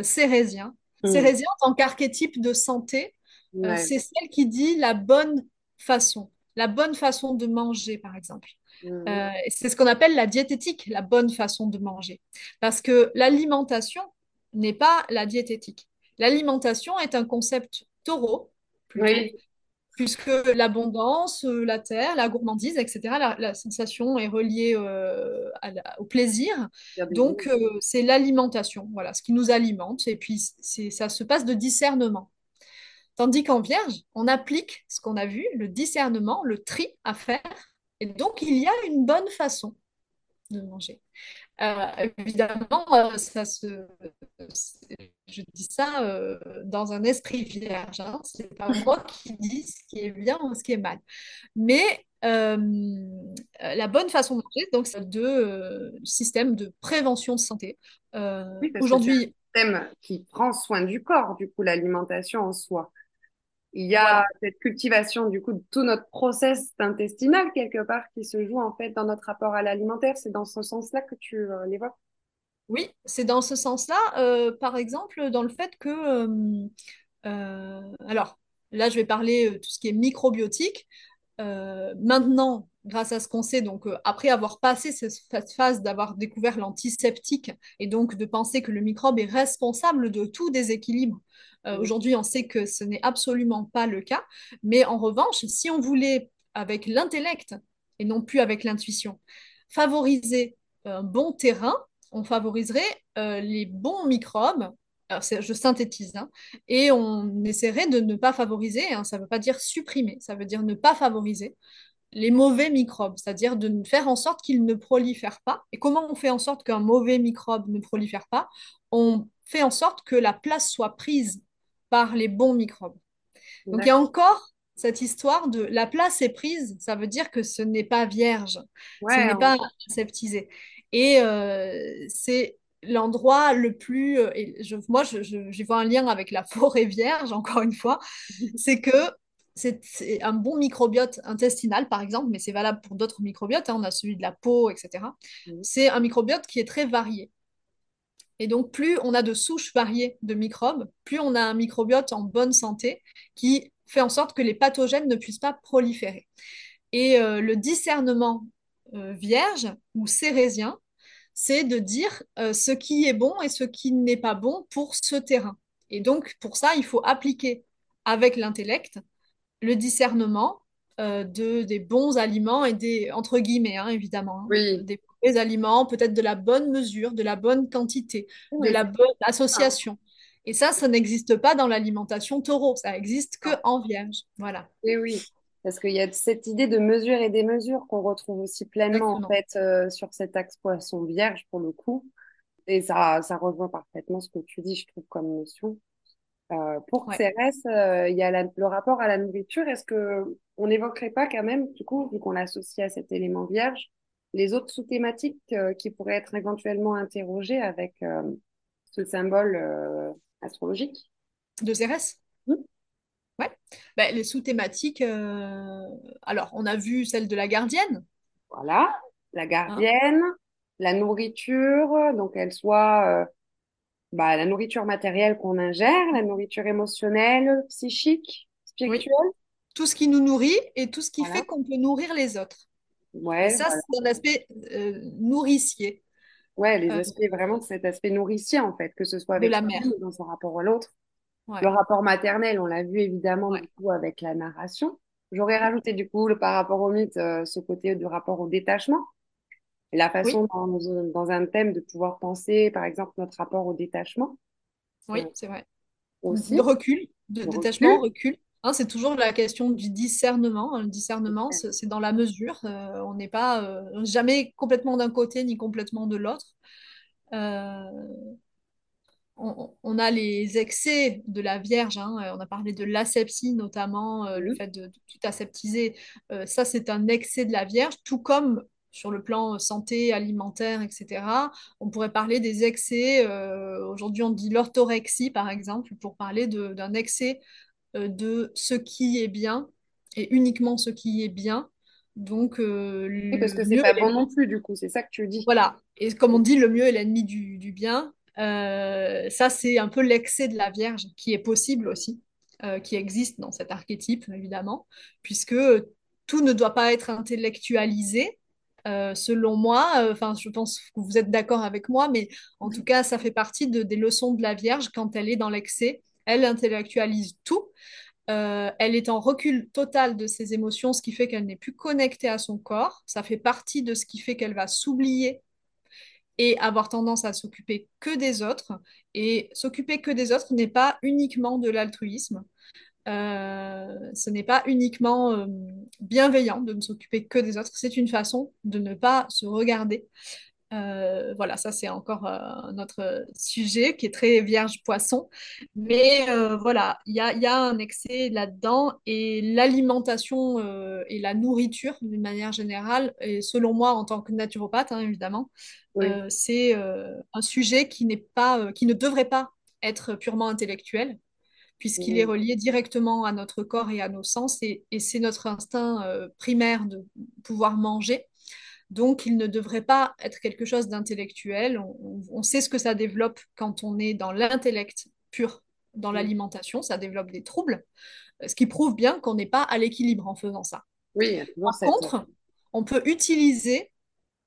cérésien. Mmh. Cérésien en tant qu'archétype de santé, euh, c'est celle qui dit la bonne façon, la bonne façon de manger, par exemple. Mmh. Euh, c'est ce qu'on appelle la diététique, la bonne façon de manger. Parce que l'alimentation n'est pas la diététique. L'alimentation est un concept taureau, puisque l'abondance, euh, la terre, la gourmandise, etc., la, sensation est reliée au plaisir. Donc, c'est l'alimentation, voilà, ce qui nous alimente. Et puis, ça se passe de discernement. Tandis qu'en Vierge, on applique ce qu'on a vu, le discernement, le tri à faire. Et donc, il y a une bonne façon de manger. Euh, évidemment, euh, ça se, je dis ça euh, dans un esprit vierge. Hein. Ce n'est pas moi qui dis ce qui est bien ou ce qui est mal. Mais la bonne façon de manger, donc, c'est de système de prévention de santé. Aujourd'hui, système qui prend soin du corps, du coup, l'alimentation en soi. Il y a cette cultivation du coup de tout notre process intestinal quelque part qui se joue en fait dans notre rapport à l'alimentaire. C'est dans ce sens-là que tu euh, l'évoques. Oui, c'est dans ce sens-là, euh, par exemple, dans le fait que, euh, alors là, je vais parler euh, tout ce qui est microbiotique. Maintenant, grâce à ce qu'on sait, donc euh, après avoir passé ce- cette phase d'avoir découvert l'antiseptique et donc de penser que le microbe est responsable de tout déséquilibre, euh, aujourd'hui on sait que ce n'est absolument pas le cas. Mais en revanche, si on voulait, avec l'intellect et non plus avec l'intuition, favoriser un bon terrain, on favoriserait euh, les bons microbes. Alors, je synthétise, hein, et on essaierait de ne pas favoriser, hein, ça ne veut pas dire supprimer, ça veut dire ne pas favoriser les mauvais microbes, c'est-à-dire de faire en sorte qu'ils ne prolifèrent pas. Et comment on fait en sorte qu'un mauvais microbe ne prolifère pas? On fait en sorte que la place soit prise par les bons microbes. Donc il y a encore cette histoire de la place est prise, ça veut dire que ce n'est pas vierge, ce n'est pas aseptisé. Et euh, c'est l'endroit le plus... euh, et je- moi, je, je- j'y vois un lien avec la forêt vierge, encore une fois, c'est que c'est un bon microbiote intestinal, par exemple, mais c'est valable pour d'autres microbiotes, hein, on a celui de la peau, etc. Mm. C'est un microbiote qui est très varié. Et donc, plus on a de souches variées de microbes, plus on a un microbiote en bonne santé qui fait en sorte que les pathogènes ne puissent pas proliférer. Et euh, le discernement euh, vierge ou cérésien, c'est de dire euh, ce qui est bon et ce qui n'est pas bon pour ce terrain. Et donc, pour ça, il faut appliquer avec l'intellect le discernement euh, de, des bons aliments et des, entre guillemets, hein, évidemment, hein, Oui, des mauvais aliments, peut-être de la bonne mesure, de la bonne quantité, de la bonne association. Et ça, ça n'existe pas dans l'alimentation taureau, ça existe que en vierge. Voilà, Oui, oui. Parce qu'il y a cette idée de mesure et des mesures qu'on retrouve aussi pleinement en fait euh, sur cet axe poisson vierge pour le coup. Et ça, ça rejoint parfaitement ce que tu dis, je trouve, comme notion. Euh, pour Ouais. Cérès, euh, il y a la- le rapport à la nourriture. Est-ce que on n'évoquerait pas quand même, du coup, vu qu'on l'associe à cet élément vierge, les autres sous-thématiques euh, qui pourraient être éventuellement interrogées avec ce symbole astrologique? De Cérès? Hmm Ouais. Ben, les sous-thématiques, alors, on a vu celle de la gardienne, Voilà, la hein, gardienne, la nourriture, donc elle soit bah, la nourriture matérielle qu'on ingère, la nourriture émotionnelle, psychique, oui, spirituelle. tout ce qui nous nourrit et tout ce qui Voilà, fait qu'on peut nourrir les autres. Et ouais, ça, voilà. c'est un aspect euh, nourricier Ouais, les euh, aspects vraiment cet aspect nourricier en fait, que ce soit avec la ou dans son rapport à l'autre. Le rapport maternel, on l'a vu évidemment ouais, du coup avec la narration. J'aurais rajouté du coup le, par rapport au mythe euh, ce côté du rapport au détachement la oui, façon dans, dans un thème de pouvoir penser par exemple notre rapport au détachement euh, oui, c'est vrai. aussi, De recul, de le détachement, recul. recul. Hein, c'est toujours la question du discernement. hein. Le discernement, c'est dans la mesure. Euh, on n'est pas euh, jamais complètement d'un côté ni complètement de l'autre. Euh, on, on a les excès de la Vierge, hein, euh, on a parlé de l'asepsie notamment, euh, le fait de, de tout aseptiser, euh, ça c'est un excès de la Vierge, tout comme sur le plan euh, santé, alimentaire, etc. On pourrait parler des excès, euh, aujourd'hui on dit l'orthorexie par exemple, pour parler d'un excès euh, de ce qui est bien et uniquement ce qui est bien. Donc euh, Oui, parce que c'est pas bon non plus du coup, c'est ça que tu dis. voilà. Et comme on dit, le mieux est l'ennemi du, du bien. Ça, c'est un peu l'excès de la Vierge qui est possible aussi, qui existe dans cet archétype, évidemment, puisque tout ne doit pas être intellectualisé. Euh, selon moi, euh, enfin, je pense que vous êtes d'accord avec moi, mais en tout cas, ça fait partie de- des leçons de la Vierge quand elle est dans l'excès. Elle intellectualise tout. Euh, elle est en recul total de ses émotions, ce qui fait qu'elle n'est plus connectée à son corps. Ça fait partie de ce qui fait qu'elle va s'oublier et avoir tendance à s'occuper que des autres. Et s'occuper que des autres n'est pas uniquement de l'altruisme. Euh, ce n'est pas uniquement euh, bienveillant de ne s'occuper que des autres. C'est une façon de ne pas se regarder. Euh, voilà, ça c'est encore un autre sujet qui est très vierge poisson. Mais voilà, il y a, il y a un excès là-dedans et l'alimentation et la nourriture d'une manière générale, et selon moi en tant que naturopathe hein, évidemment, Oui, c'est un sujet qui n'est pas, qui ne devrait pas être purement intellectuel, puisqu'il est Mm. relié directement à notre corps et à nos sens, et, et c'est notre instinct euh, primaire de pouvoir manger. Donc, il ne devrait pas être quelque chose d'intellectuel. On, sait ce que ça développe quand on est dans l'intellect pur, dans Mm. l'alimentation, ça développe des troubles, ce qui prouve bien qu'on n'est pas à l'équilibre en faisant ça. Oui, Par contre, on peut utiliser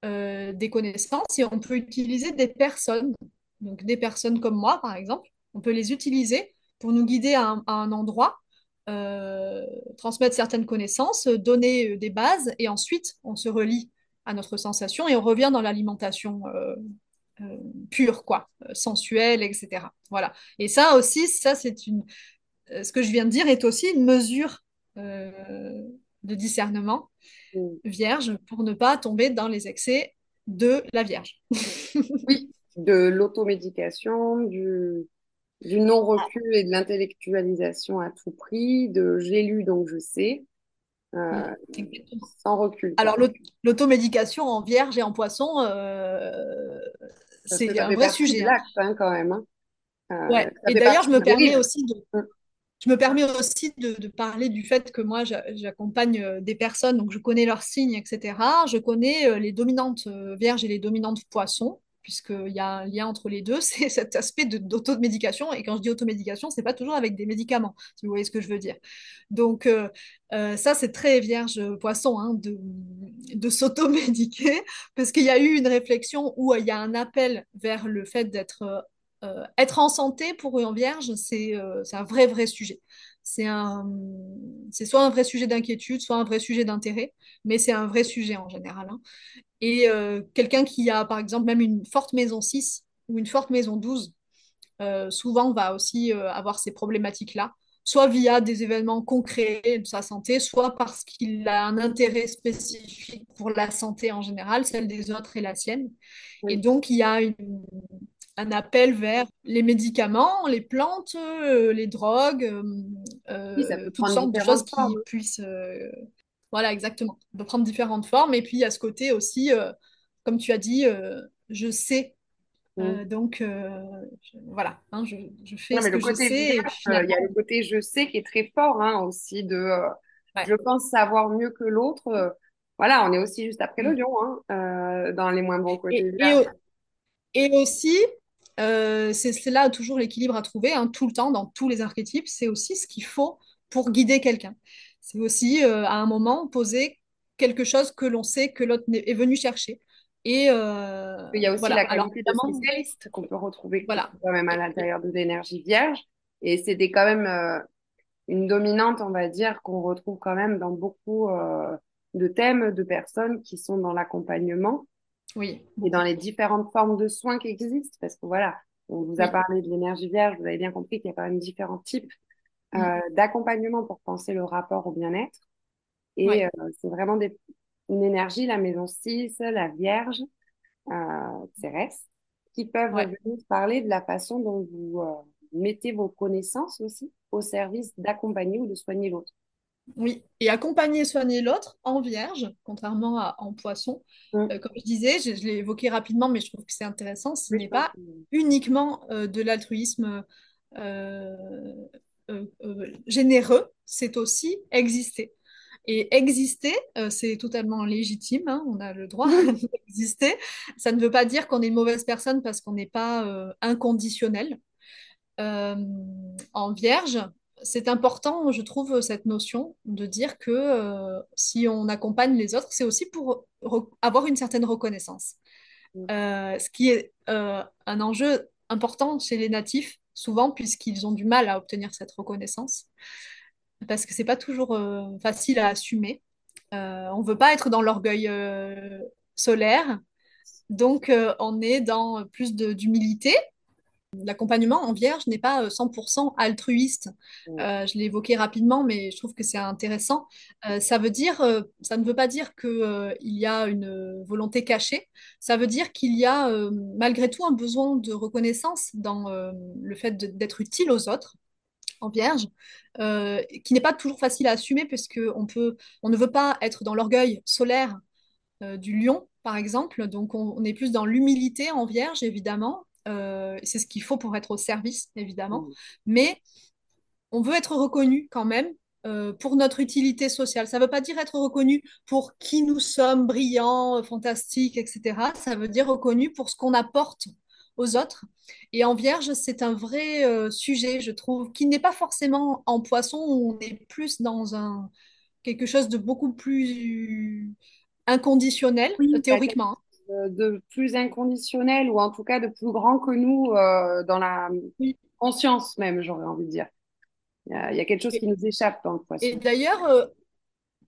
euh, des connaissances et on peut utiliser des personnes, donc des personnes comme moi par exemple, on peut les utiliser pour nous guider à un, à un endroit, euh, transmettre certaines connaissances, donner euh, des bases et ensuite on se relie à notre sensation et on revient dans l'alimentation euh, euh, pure, quoi, sensuelle, etc. Voilà. Et ça aussi, ça c'est une, ce que je viens de dire est aussi une mesure de discernement vierge pour ne pas tomber dans les excès de la vierge. Oui, de l'automédication, du, du non-recul et de l'intellectualisation à tout prix, de j'ai lu donc je sais, euh, sans recul. Alors, l'automédication en vierge et en poisson, euh, c'est un vrai sujet. hein. hein, quand même. hein. Euh, Ouais. Et d'ailleurs, je partie me permets aussi de, je me permets aussi de, de parler du fait que moi, j'a- j'accompagne euh, des personnes, donc je connais leurs signes, etc. Je connais les dominantes vierges et les dominantes poissons, puisqu'il y a un lien entre les deux, c'est cet aspect d'automédication. Et quand je dis automédication, c'est pas toujours avec des médicaments, si vous voyez ce que je veux dire. Donc, euh, euh, ça, c'est très vierge poisson hein, de, de s'automédiquer, parce qu'il y a eu une réflexion où euh, il y a un appel vers le fait d'être être en santé pour une vierge, c'est un vrai, vrai sujet. C'est c'est soit un vrai sujet d'inquiétude, soit un vrai sujet d'intérêt, mais c'est un vrai sujet en général. hein. Et euh, quelqu'un qui a, par exemple, même une forte maison 6 ou une forte maison 12, euh, souvent va aussi euh, avoir ces problématiques-là, soit via des événements concrets de sa santé, soit parce qu'il a un intérêt spécifique pour la santé en général, celle des autres et la sienne. Et donc, il y a une- un appel vers les médicaments, les plantes, les drogues, Oui, toutes sortes de choses qui puissent... voilà, exactement. De prendre différentes formes. Et puis, il y a ce côté aussi, euh, comme tu as dit, euh, je sais. Mm. Euh, donc, euh, je- voilà, hein, je, je fais Non, ce que je sais. Il y a le côté je sais qui est très fort hein, aussi de ouais. je pense savoir mieux que l'autre. voilà, on est aussi juste après le Mm. lion hein, dans les moins bons côtés Et, et, aussi, c'est là toujours l'équilibre à trouver, tout le temps, dans tous les archétypes. C'est aussi ce qu'il faut pour guider quelqu'un. C'est aussi, euh, à un moment, poser quelque chose que l'on sait que l'autre est venu chercher. Et euh, Il y a aussi voilà. la Alors, qualité de évidemment, spécialiste qu'on peut retrouver voilà. quand même à l'intérieur de l'énergie vierge. Et c'était quand même euh, une dominante, on va dire, qu'on retrouve quand même dans beaucoup euh, de thèmes de personnes qui sont dans l'accompagnement Oui, et dans les différentes formes de soins qui existent. Parce que voilà, on vous a Oui. parlé de l'énergie vierge, vous avez bien compris qu'il y a quand même différents types euh, Mm. d'accompagnement pour penser le rapport au bien-être. Et Ouais. euh, c'est vraiment des, une énergie, la maison 6, la Vierge, euh, Cérès, qui peuvent Ouais. venir parler de la façon dont vous euh, mettez vos connaissances aussi au service d'accompagner ou de soigner l'autre. Oui, et accompagner et soigner l'autre en vierge, contrairement à en poisson. Mm. Euh, comme je disais, je, je l'ai évoqué rapidement, mais je trouve que c'est intéressant, ce Oui, n'est pas que- uniquement euh, de l'altruisme euh, euh, euh, généreux, c'est aussi exister. Et exister, euh, c'est totalement légitime, hein, on a le droit d'exister. Ça ne veut pas dire qu'on est une mauvaise personne parce qu'on n'est pas euh, inconditionnel. Euh, en vierge, c'est important, je trouve, cette notion de dire que euh, si on accompagne les autres, c'est aussi pour avoir une certaine reconnaissance. Mm. Euh, ce qui est euh, un enjeu important chez les natifs, souvent, puisqu'ils ont du mal à obtenir cette reconnaissance, parce que c'est pas toujours euh, facile à assumer. Euh, on veut pas être dans l'orgueil euh, solaire, donc euh, on est dans plus d'humilité L'accompagnement en vierge n'est pas euh, 100% altruiste. Mm. Euh, je l'ai évoqué rapidement, mais je trouve que c'est intéressant. Euh, ça veut dire, euh, ça ne veut pas dire qu'il y a une euh, volonté cachée. Ça veut dire qu'il y a euh, malgré tout un besoin de reconnaissance dans euh, le fait d'être utile aux autres en vierge, euh, qui n'est pas toujours facile à assumer peut, on ne veut pas être dans l'orgueil solaire euh, du lion, par exemple. Donc, on, on est plus dans l'humilité en vierge, évidemment. Euh, c'est ce qu'il faut pour être au service, évidemment. Mm. Mais on veut être reconnu quand même euh, pour notre utilité sociale. Ça ne veut pas dire être reconnu pour qui nous sommes, brillants, fantastiques, etc. Ça veut dire reconnu pour ce qu'on apporte aux autres. Et en vierge, c'est un vrai euh, sujet, je trouve, qui n'est pas forcément en poisson, où on est plus dans un, quelque chose de beaucoup plus inconditionnel, Oui, théoriquement. De, plus inconditionnel ou en tout cas de plus grand que nous euh, dans la conscience même, j'aurais envie de dire. Il y a, il y a quelque chose qui nous échappe dans le et d'ailleurs, euh,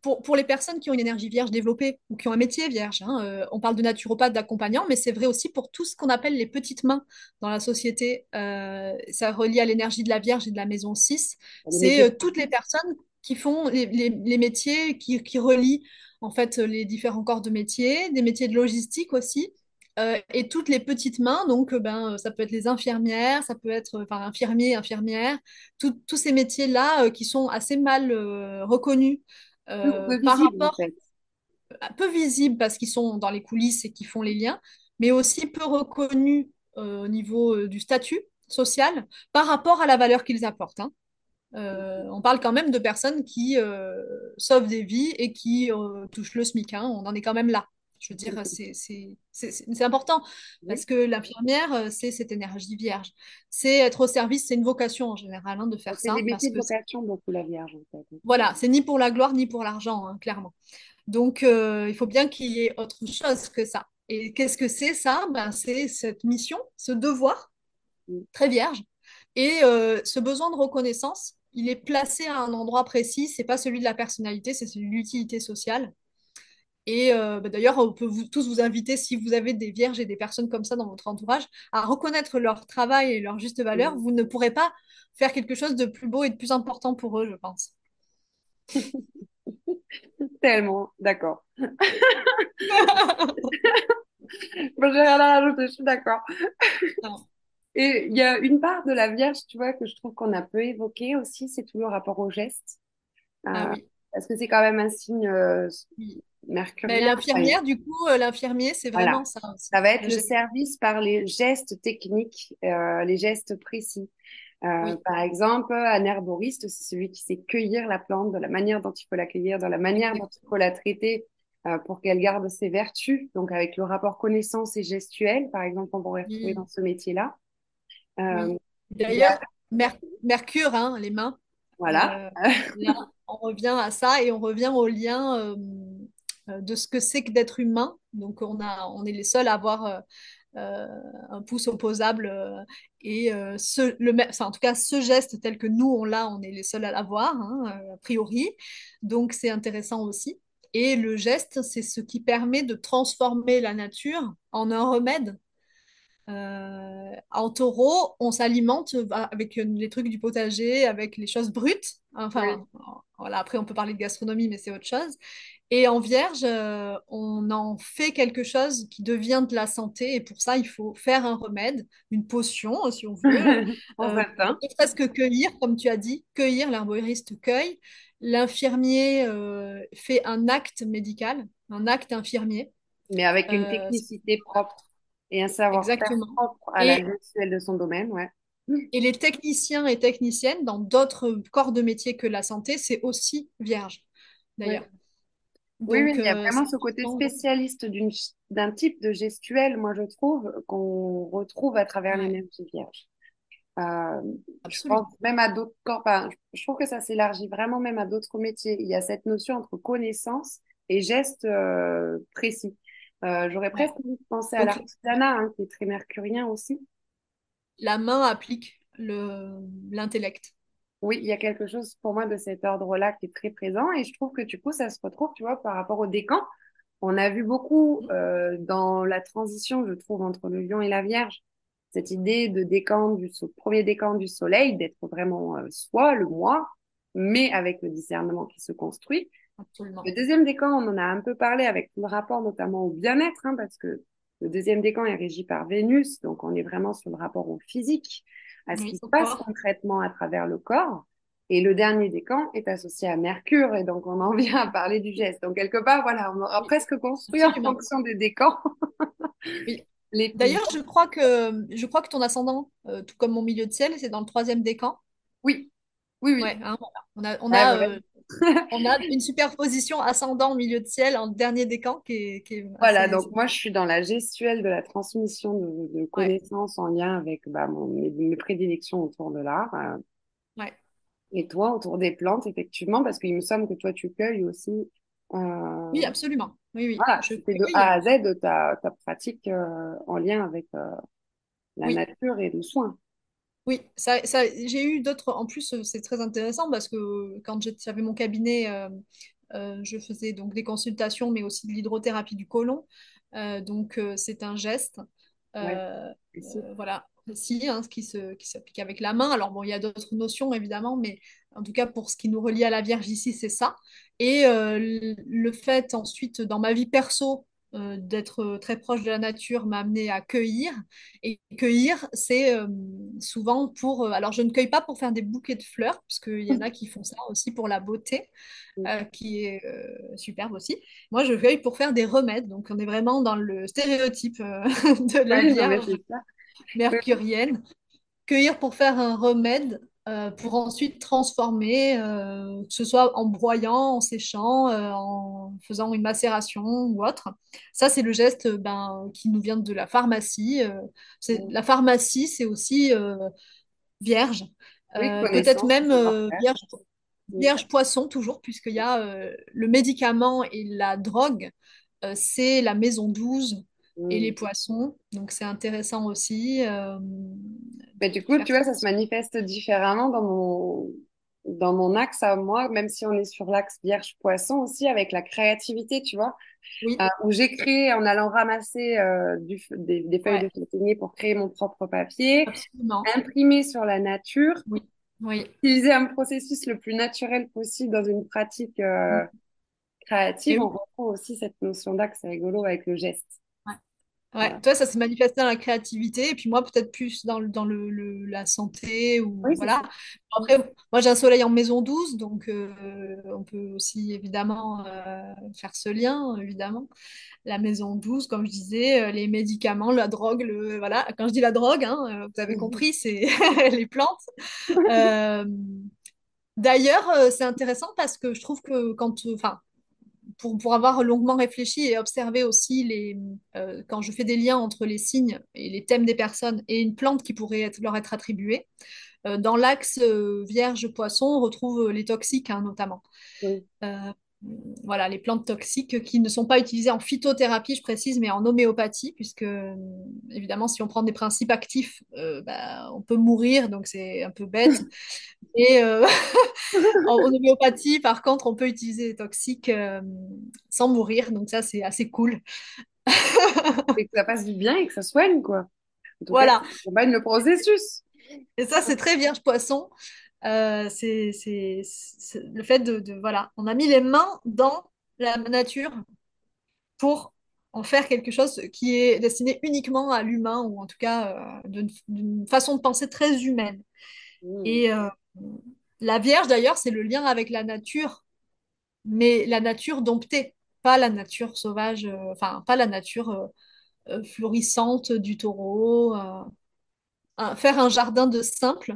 pour, pour les personnes qui ont une énergie vierge développée ou qui ont un métier vierge, hein, euh, on parle de naturopathe, d'accompagnant, mais c'est vrai aussi pour tout ce qu'on appelle les petites mains dans la société. Ça relie à l'énergie de la vierge et de la maison 6. Les C'est toutes les personnes qui font les, les- les métiers, qui, qui relient en fait les différents corps de métiers, des métiers de logistique aussi. euh, et toutes les petites mains, donc euh, ben, ça peut être les infirmières, ça peut être enfin, infirmiers, infirmières, tout- tous ces métiers-là euh, qui sont assez mal euh, reconnus peu, euh, peu visibles en rapport fait. un peu visibles parce qu'ils sont dans les coulisses et qui font les liens, mais aussi peu reconnus euh, au niveau euh, du statut social par rapport à la valeur qu'ils apportent. hein. Euh, on parle quand même de personnes qui euh, sauvent des vies et qui euh, touchent le SMIC. hein. On en est quand même là. Je veux dire, c'est c'est- c'est- c'est- c'est important parce que l'infirmière, c'est cette énergie vierge. C'est être au service, c'est une vocation en général hein, de faire C'est des ça métiers de que vocation, beaucoup la Vierge en fait. voilà, c'est ni pour la gloire ni pour l'argent, hein, clairement. Donc, il faut bien qu'il y ait autre chose que ça. Et qu'est-ce que c'est ça? Ben, c'est cette mission, ce devoir très vierge. Et ce besoin de reconnaissance, il est placé à un endroit précis. C'est pas celui de la personnalité, c'est celui de l'utilité sociale. Et euh, ben, d'ailleurs, on peut vous, tous vous inviter, si vous avez des vierges et des personnes comme ça dans votre entourage, à reconnaître leur travail et leur juste valeur. Vous ne pourrez pas faire quelque chose de plus beau et de plus important pour eux, je pense. Tellement, d'accord. Bon, j'ai rien à rajouter, je suis d'accord. Et il y a une part de la Vierge, tu vois, que je trouve qu'on a peu évoqué aussi, c'est tout le rapport au geste. Ah Euh, oui. parce que c'est quand même un signe euh. Enfin, l'infirmière, du coup, euh, l'infirmier, c'est voilà. vraiment ça. Ça va être Le geste. service par les gestes techniques, euh, les gestes précis. Euh, Oui, par exemple, un herboriste, c'est celui qui sait cueillir la plante de la manière dont il faut la cueillir, de la manière dont il faut la traiter euh, pour qu'elle garde ses vertus. Donc, avec le rapport connaissance et gestuel, par exemple, on pourrait retrouver dans oui, ce métier-là. Euh, oui. D'ailleurs, Mer- Mercure, hein, les mains, voilà. euh, là, on revient à ça et on revient au lien euh, de ce que c'est que d'être humain. Donc, on a, on est les seuls à avoir euh, un pouce opposable euh, et euh, ce, le, me- enfin, en tout cas, ce geste tel que nous, on l'a, on est les seuls à l'avoir, hein, a priori. Donc, c'est intéressant aussi. Et le geste, c'est ce qui permet de transformer la nature en un remède Euh, en taureau, on s'alimente avec euh, les trucs du potager, avec les choses brutes. Enfin, voilà, après, on peut parler de gastronomie, mais c'est autre chose. Et en vierge, euh, on en fait quelque chose qui devient de la santé. Et pour ça, il faut faire un remède, une potion, si on veut. Pour Euh, certains. ne serait-ce que cueillir, comme tu as dit, cueillir, l'herboriste cueille. L'infirmier euh, fait un acte médical, un acte infirmier. Mais avec une technicité propre et un savoir-faire propre à la Et gestuelle de son domaine, ouais. Et les techniciens et techniciennes dans d'autres corps de métier que la santé, c'est aussi vierge, Oui. d'ailleurs. Oui, il y a euh, vraiment ce côté spécialiste d'un type de gestuelle, moi je trouve, qu'on retrouve à travers Ouais, l'énergie vierge. Euh, je pense même à d'autres corps, je trouve que ça s'élargit vraiment même à d'autres métiers. Il y a cette notion entre connaissance et geste euh, précis. Euh, j'aurais presque envie de penser à l'artisanat, hein, qui est très mercurien aussi. la main applique le, l'intellect. Oui, il y a quelque chose pour moi de cet ordre-là qui est très présent et je trouve que du coup, ça se retrouve, tu vois, par rapport au décan. On a vu beaucoup euh, dans la transition, je trouve, entre le lion et la vierge, cette idée de décan du so- premier décan du soleil, d'être vraiment euh, soi, le moi, mais avec le discernement qui se construit. Absolument. Le deuxième décan, on en a un peu parlé avec le rapport notamment au bien-être, hein, parce que le deuxième décan est régi par Vénus, donc on est vraiment sur le rapport au physique, à ce Oui, qui se passe corps. concrètement à travers le corps. Et le dernier décan est associé à Mercure, et donc on en vient à parler du geste. Donc quelque part, voilà, on aura presque construit en fonction des décans Oui. D'ailleurs, je crois que, je crois que ton ascendant, euh, tout comme mon milieu de ciel, c'est dans le troisième décan? Oui, Oui, oui. Ouais, hein, On a, on a, euh, on a une superposition ascendant au milieu de ciel en dernier décan qui est, qui est Voilà, donc moi je suis dans la gestuelle de la transmission de, de Ouais, connaissances en lien avec bah, mon- mes, mes prédilections autour de l'art. euh, ouais. et toi, autour des plantes, effectivement, parce qu'il me semble que toi tu cueilles aussi. euh, Oui, absolument. Oui, oui. voilà, Je fais de. A à Z de ta, ta pratique euh, en lien avec la Oui, nature et le soin. Oui. Ça, ça, j'ai eu d'autres. En plus, euh, c'est très intéressant parce que quand j'avais mon cabinet, euh, euh, je faisais donc des consultations, mais aussi de l'hydrothérapie du côlon. Euh, donc, c'est un geste. Ouais, voilà, si, hein, ce qui se, qui s'applique avec la main. Alors, bon, il y a d'autres notions, évidemment, mais en tout cas, pour ce qui nous relie à la Vierge ici, c'est ça. Et le fait, ensuite, dans ma vie perso, euh, d'être très proche de la nature m'a amené à cueillir. Et cueillir, c'est euh, souvent pour... euh, alors, je ne cueille pas pour faire des bouquets de fleurs, parce qu'il y en a qui font ça aussi pour la beauté, euh, qui est euh, superbe aussi. Moi, je cueille pour faire des remèdes. Donc, on est vraiment dans le stéréotype euh, de la Oui, Vierge mercurienne. Cueillir pour faire un remède, euh, pour ensuite transformer, euh, que ce soit en broyant, en séchant, euh, en faisant une macération ou autre. Ça, c'est le geste ben, qui nous vient de la pharmacie. oui, la pharmacie, c'est aussi vierge. Oui, peut-être même vierge, vierge poisson, toujours, puisqu'il y a le médicament et la drogue, c'est la maison 12 et les oui. poissons. Donc, c'est intéressant aussi euh, Mais du coup, faire tu vois, ça. se manifeste différemment dans mon, dans mon axe à moi, même si on est sur l'axe Vierge-Poisson aussi, avec la créativité, tu vois, Oui, euh, où j'ai créé en allant ramasser euh, du, des, des feuilles ouais, de châtaignier pour créer mon propre papier, absolument. imprimer sur la nature, Oui, oui. utiliser un processus le plus naturel possible dans une pratique euh, créative. Et On reprend aussi cette notion d'axe, c'est rigolo, avec le geste. Ouais. Voilà. toi, ça s'est manifesté dans la créativité, et puis moi, peut-être plus dans, le, dans le, le- la santé, ou Oui, voilà. Après, moi, j'ai un soleil en maison douce, donc euh, on peut aussi évidemment euh, faire ce lien, évidemment. La maison douce, comme je disais, euh, les médicaments, la drogue, le, voilà. Quand je dis la drogue, hein, vous avez compris, c'est les plantes. Euh, d'ailleurs, c'est intéressant parce que je trouve que quand, enfin, pour, pour avoir longuement réfléchi et observé aussi les, euh, quand je fais des liens entre les signes et les thèmes des personnes et une plante qui pourrait être, leur être attribuée, euh, dans l'axe euh, Vierge-Poisson, on retrouve les toxiques hein, notamment. Oui. Voilà, les plantes toxiques qui ne sont pas utilisées en phytothérapie, je précise, mais en homéopathie, puisque euh, évidemment, si on prend des principes actifs, euh, bah, on peut mourir, donc c'est un peu bête. Et euh, en homéopathie, par contre, on peut utiliser des toxiques euh, sans mourir, donc ça, c'est assez cool. Et que ça fasse du bien et que ça soigne, quoi. Voilà, accompagne le processus. et ça, c'est très vierge poisson. Euh, c'est le fait de, de- Voilà, on a mis les mains dans la nature pour en faire quelque chose qui est destiné uniquement à l'humain, ou en tout cas euh, d'une façon de penser très humaine. Mm. Et euh, la Vierge, d'ailleurs, c'est le lien avec la nature, mais la nature domptée, pas la nature sauvage, enfin, pas la nature florissante du taureau. Un- faire un jardin de simple,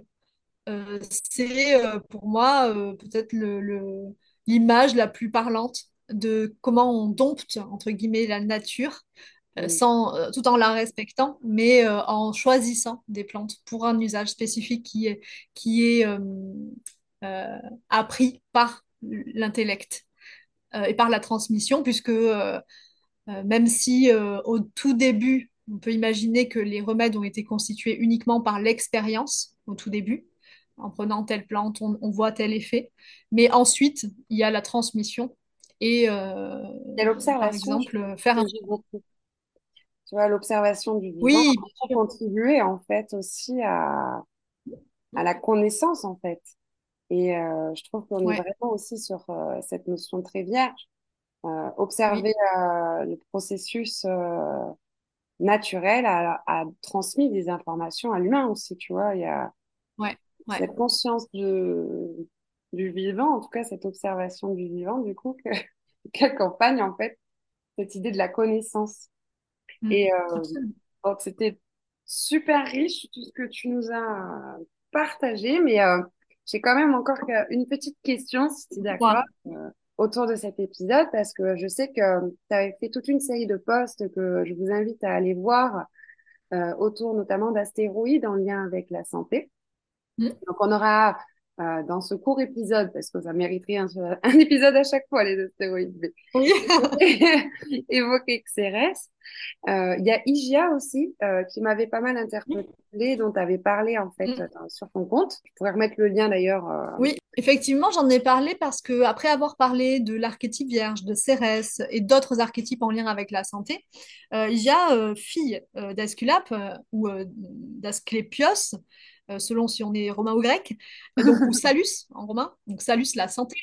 euh, c'est euh, pour moi euh, peut-être le, le- l'image la plus parlante de comment on dompte, entre guillemets, la nature, sans, tout en la respectant, mais en choisissant des plantes pour un usage spécifique qui est, qui est appris par l'intellect et par la transmission, puisque même si au tout début, on peut imaginer que les remèdes ont été constitués uniquement par l'expérience au tout début. En prenant telle plante, on, on voit tel effet. Mais ensuite, il y a la transmission. Et euh, par l'observation, je exemple, faire un... Tu vois, l'observation du vivant Oui, contribué, en fait, aussi à, à la connaissance, en fait. Et euh, je trouve qu'on est vraiment aussi sur euh, cette notion très vierge. Euh, observer le processus naturel a, a transmis des informations à l'humain aussi, tu vois. Il y a ouais, ouais. cette conscience de, du vivant, en tout cas cette observation du vivant, du coup, que, qui accompagne en fait cette idée de la connaissance. Mm. Et euh, c'était super riche tout ce que tu nous as partagé, mais euh, j'ai quand même encore une petite question, si tu es d'accord, euh, autour de cet épisode, parce que je sais que tu avais fait toute une série de posts que je vous invite à aller voir euh, autour notamment d'astéroïdes en lien avec la santé. Mmh. Donc, on aura euh, dans ce court épisode, parce que ça mériterait un, un épisode à chaque fois, les astéroïdes, évoquer XRS. Euh, il y a IGIA aussi, euh, qui m'avait pas mal interpellé, dont tu avais parlé en fait mm. sur ton compte. Je pourrais remettre le lien d'ailleurs. Oui, effectivement, j'en ai parlé parce que après avoir parlé de l'archétype vierge, de Cérès et d'autres archétypes en lien avec la santé, IGIA, fille d'Esculape ou d'Asclépios, selon si on est romain ou grec, euh, donc, ou Salus en romain, donc Salus, la santé,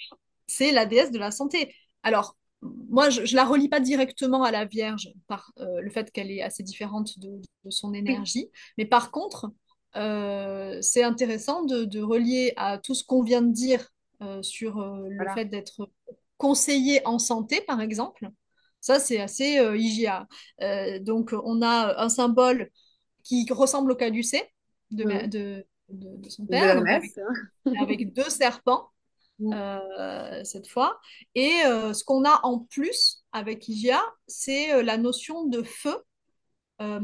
c'est la déesse de la santé. Alors, moi, je ne la relie pas directement à la Vierge par euh, le fait qu'elle est assez différente de, son énergie, mais par contre, c'est intéressant de, relier à tout ce qu'on vient de dire sur le fait d'être conseiller en santé, par exemple. Ça, c'est assez IGA. donc, on a un symbole qui ressemble au caducée, de, de, son père, avec, deux serpents. Euh, cette fois. Et euh, ce qu'on a en plus avec Igia, c'est euh, la notion de feu. ah,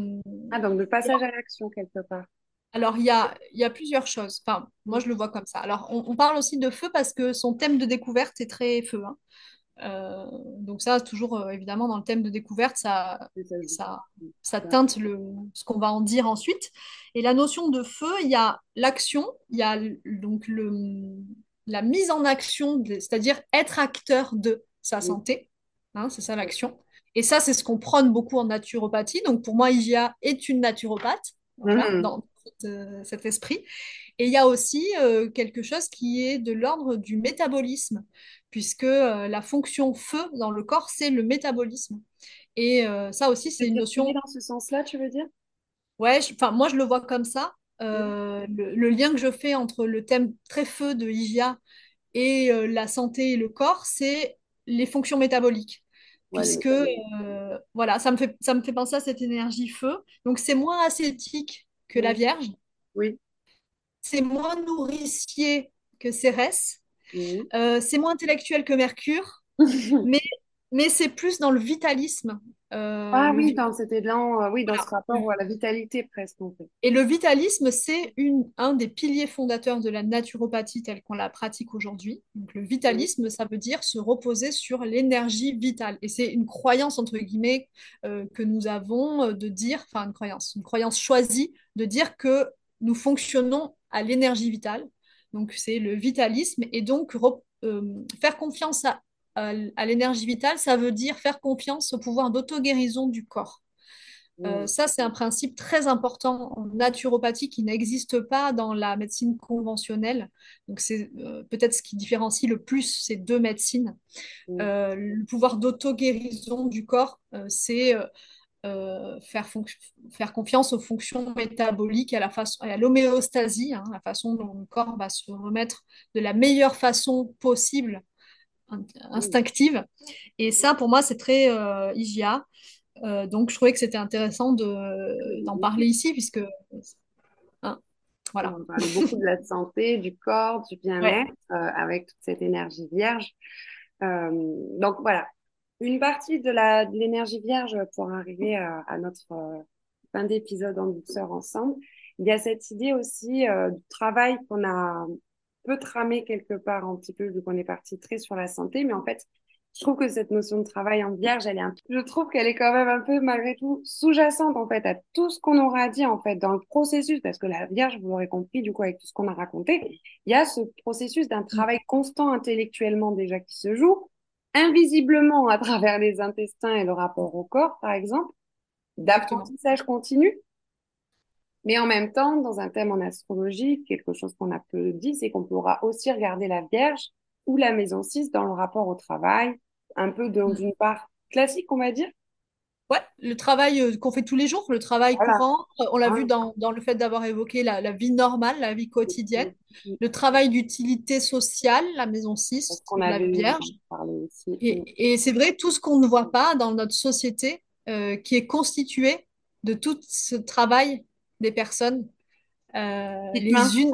donc de passage à l'action quelque part. Alors, il y a, y a plusieurs choses. Enfin, moi, je le vois comme ça. Alors, on, parle aussi de feu parce que son thème de découverte est très feu. Hein. Euh, donc ça, toujours euh, évidemment dans le thème de découverte, ça, ça, ça teinte le, ce qu'on va en dire ensuite. Et la notion de feu, il y a l'action, il y a donc le, la mise en action, c'est-à-dire être acteur de sa santé. Hein, c'est ça l'action. Et ça, c'est ce qu'on prône beaucoup en naturopathie. Donc pour moi, IGA est une naturopathe mmh. dans euh, cet esprit. Et il y a aussi quelque chose qui est de l'ordre du métabolisme puisque euh, la fonction feu dans le corps, c'est le métabolisme. Et euh, ça aussi, c'est une notion. Dans ce sens-là, tu veux dire? Ouais, enfin, moi, je le vois comme ça. Euh, le, lien que je fais entre le thème très feu de Hygia et la santé et le corps, c'est les fonctions métaboliques. puisque voilà, ça me, fait, ça me fait penser à cette énergie feu. Donc, c'est moins ascétique que la Vierge. Oui. C'est moins nourricier que Cérès. Euh, c'est moins intellectuel que Mercure, mais, mais c'est plus dans le vitalisme. Euh, ah oui, dans cet élan, euh, oui, dans ce rapport à la vitalité presque. En fait. Et le vitalisme, c'est un des piliers fondateurs de la naturopathie telle qu'on la pratique aujourd'hui. Donc le vitalisme, ça veut dire se reposer sur l'énergie vitale. Et c'est une croyance, entre guillemets, que nous avons de dire, enfin une croyance, une croyance choisie de dire que nous fonctionnons à l'énergie vitale donc, c'est le vitalisme. Et donc, euh, faire confiance à, l'énergie vitale, ça veut dire faire confiance au pouvoir d'auto-guérison du corps. Euh, mmh. ça, c'est un principe très important en naturopathie qui n'existe pas dans la médecine conventionnelle. Donc, c'est euh, peut-être ce qui différencie le plus ces deux médecines. Mmh. le pouvoir d'auto-guérison du corps, c'est euh, faire, faire confiance aux fonctions métaboliques, à la façon, à l'homéostasie, hein, la façon dont le corps va se remettre de la meilleure façon possible, instinctive. Et ça, pour moi, c'est très euh, IGA. Euh, donc, je trouvais que c'était intéressant d'en parler ici, puisque. Hein, voilà. On parle beaucoup de la santé, du corps, du bien-être, avec toute cette énergie vierge. donc, voilà, une partie de l'énergie vierge pour arriver à, notre euh, fin d'épisode en douceur ensemble. Il y a cette idée aussi euh, du travail qu'on a peu tramé quelque part un petit peu vu qu'on est parti très sur la santé, mais en fait, je trouve que cette notion de travail en vierge, elle est un... je trouve qu'elle est quand même un peu malgré tout sous-jacente en fait à tout ce qu'on aura dit en fait dans le processus, parce que la vierge, vous l'aurez compris du coup avec tout ce qu'on a raconté, il y a ce processus d'un travail constant intellectuellement déjà qui se joue, invisiblement à travers les intestins et le rapport au corps, par exemple, d'apprentissage continu. Mais en même temps, dans un thème en astrologie, quelque chose qu'on a peu dit, c'est qu'on pourra aussi regarder la Vierge ou la maison 6 dans le rapport au travail, un peu dans mm. une part classique, on va dire, Ouais, le travail euh, qu'on fait tous les jours, le travail courant, euh, on l'a vu dans, dans, le fait d'avoir évoqué la, la, vie normale, la vie quotidienne, le travail d'utilité sociale, la maison 6, la Vierge. Et, et c'est vrai, tout ce qu'on ne voit pas dans notre société, euh, qui est constitué de tout ce travail des personnes euh, les unes,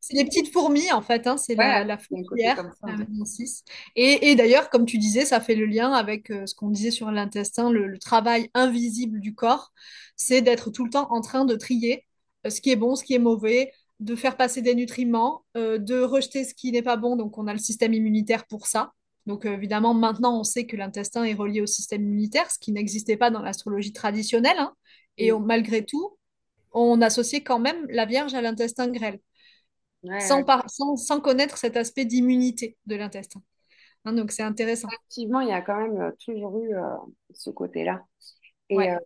c'est des petites fourmis en fait, hein, c'est la, la fourmière, Et, et d'ailleurs, comme tu disais, ça fait le lien avec euh, ce qu'on disait sur l'intestin, le, travail invisible du corps, c'est d'être tout le temps en train de trier euh, ce qui est bon, ce qui est mauvais, de faire passer des nutriments, de rejeter ce qui n'est pas bon. Donc, on a le système immunitaire pour ça. Donc, évidemment, maintenant, on sait que l'intestin est relié au système immunitaire, ce qui n'existait pas dans l'astrologie traditionnelle. Hein. Et malgré tout, on associait quand même la Vierge à l'intestin grêle, sans, sans, connaître cet aspect d'immunité de l'intestin. Hein, donc c'est intéressant. Effectivement, il y a quand même euh, toujours eu euh, ce côté-là. Et euh,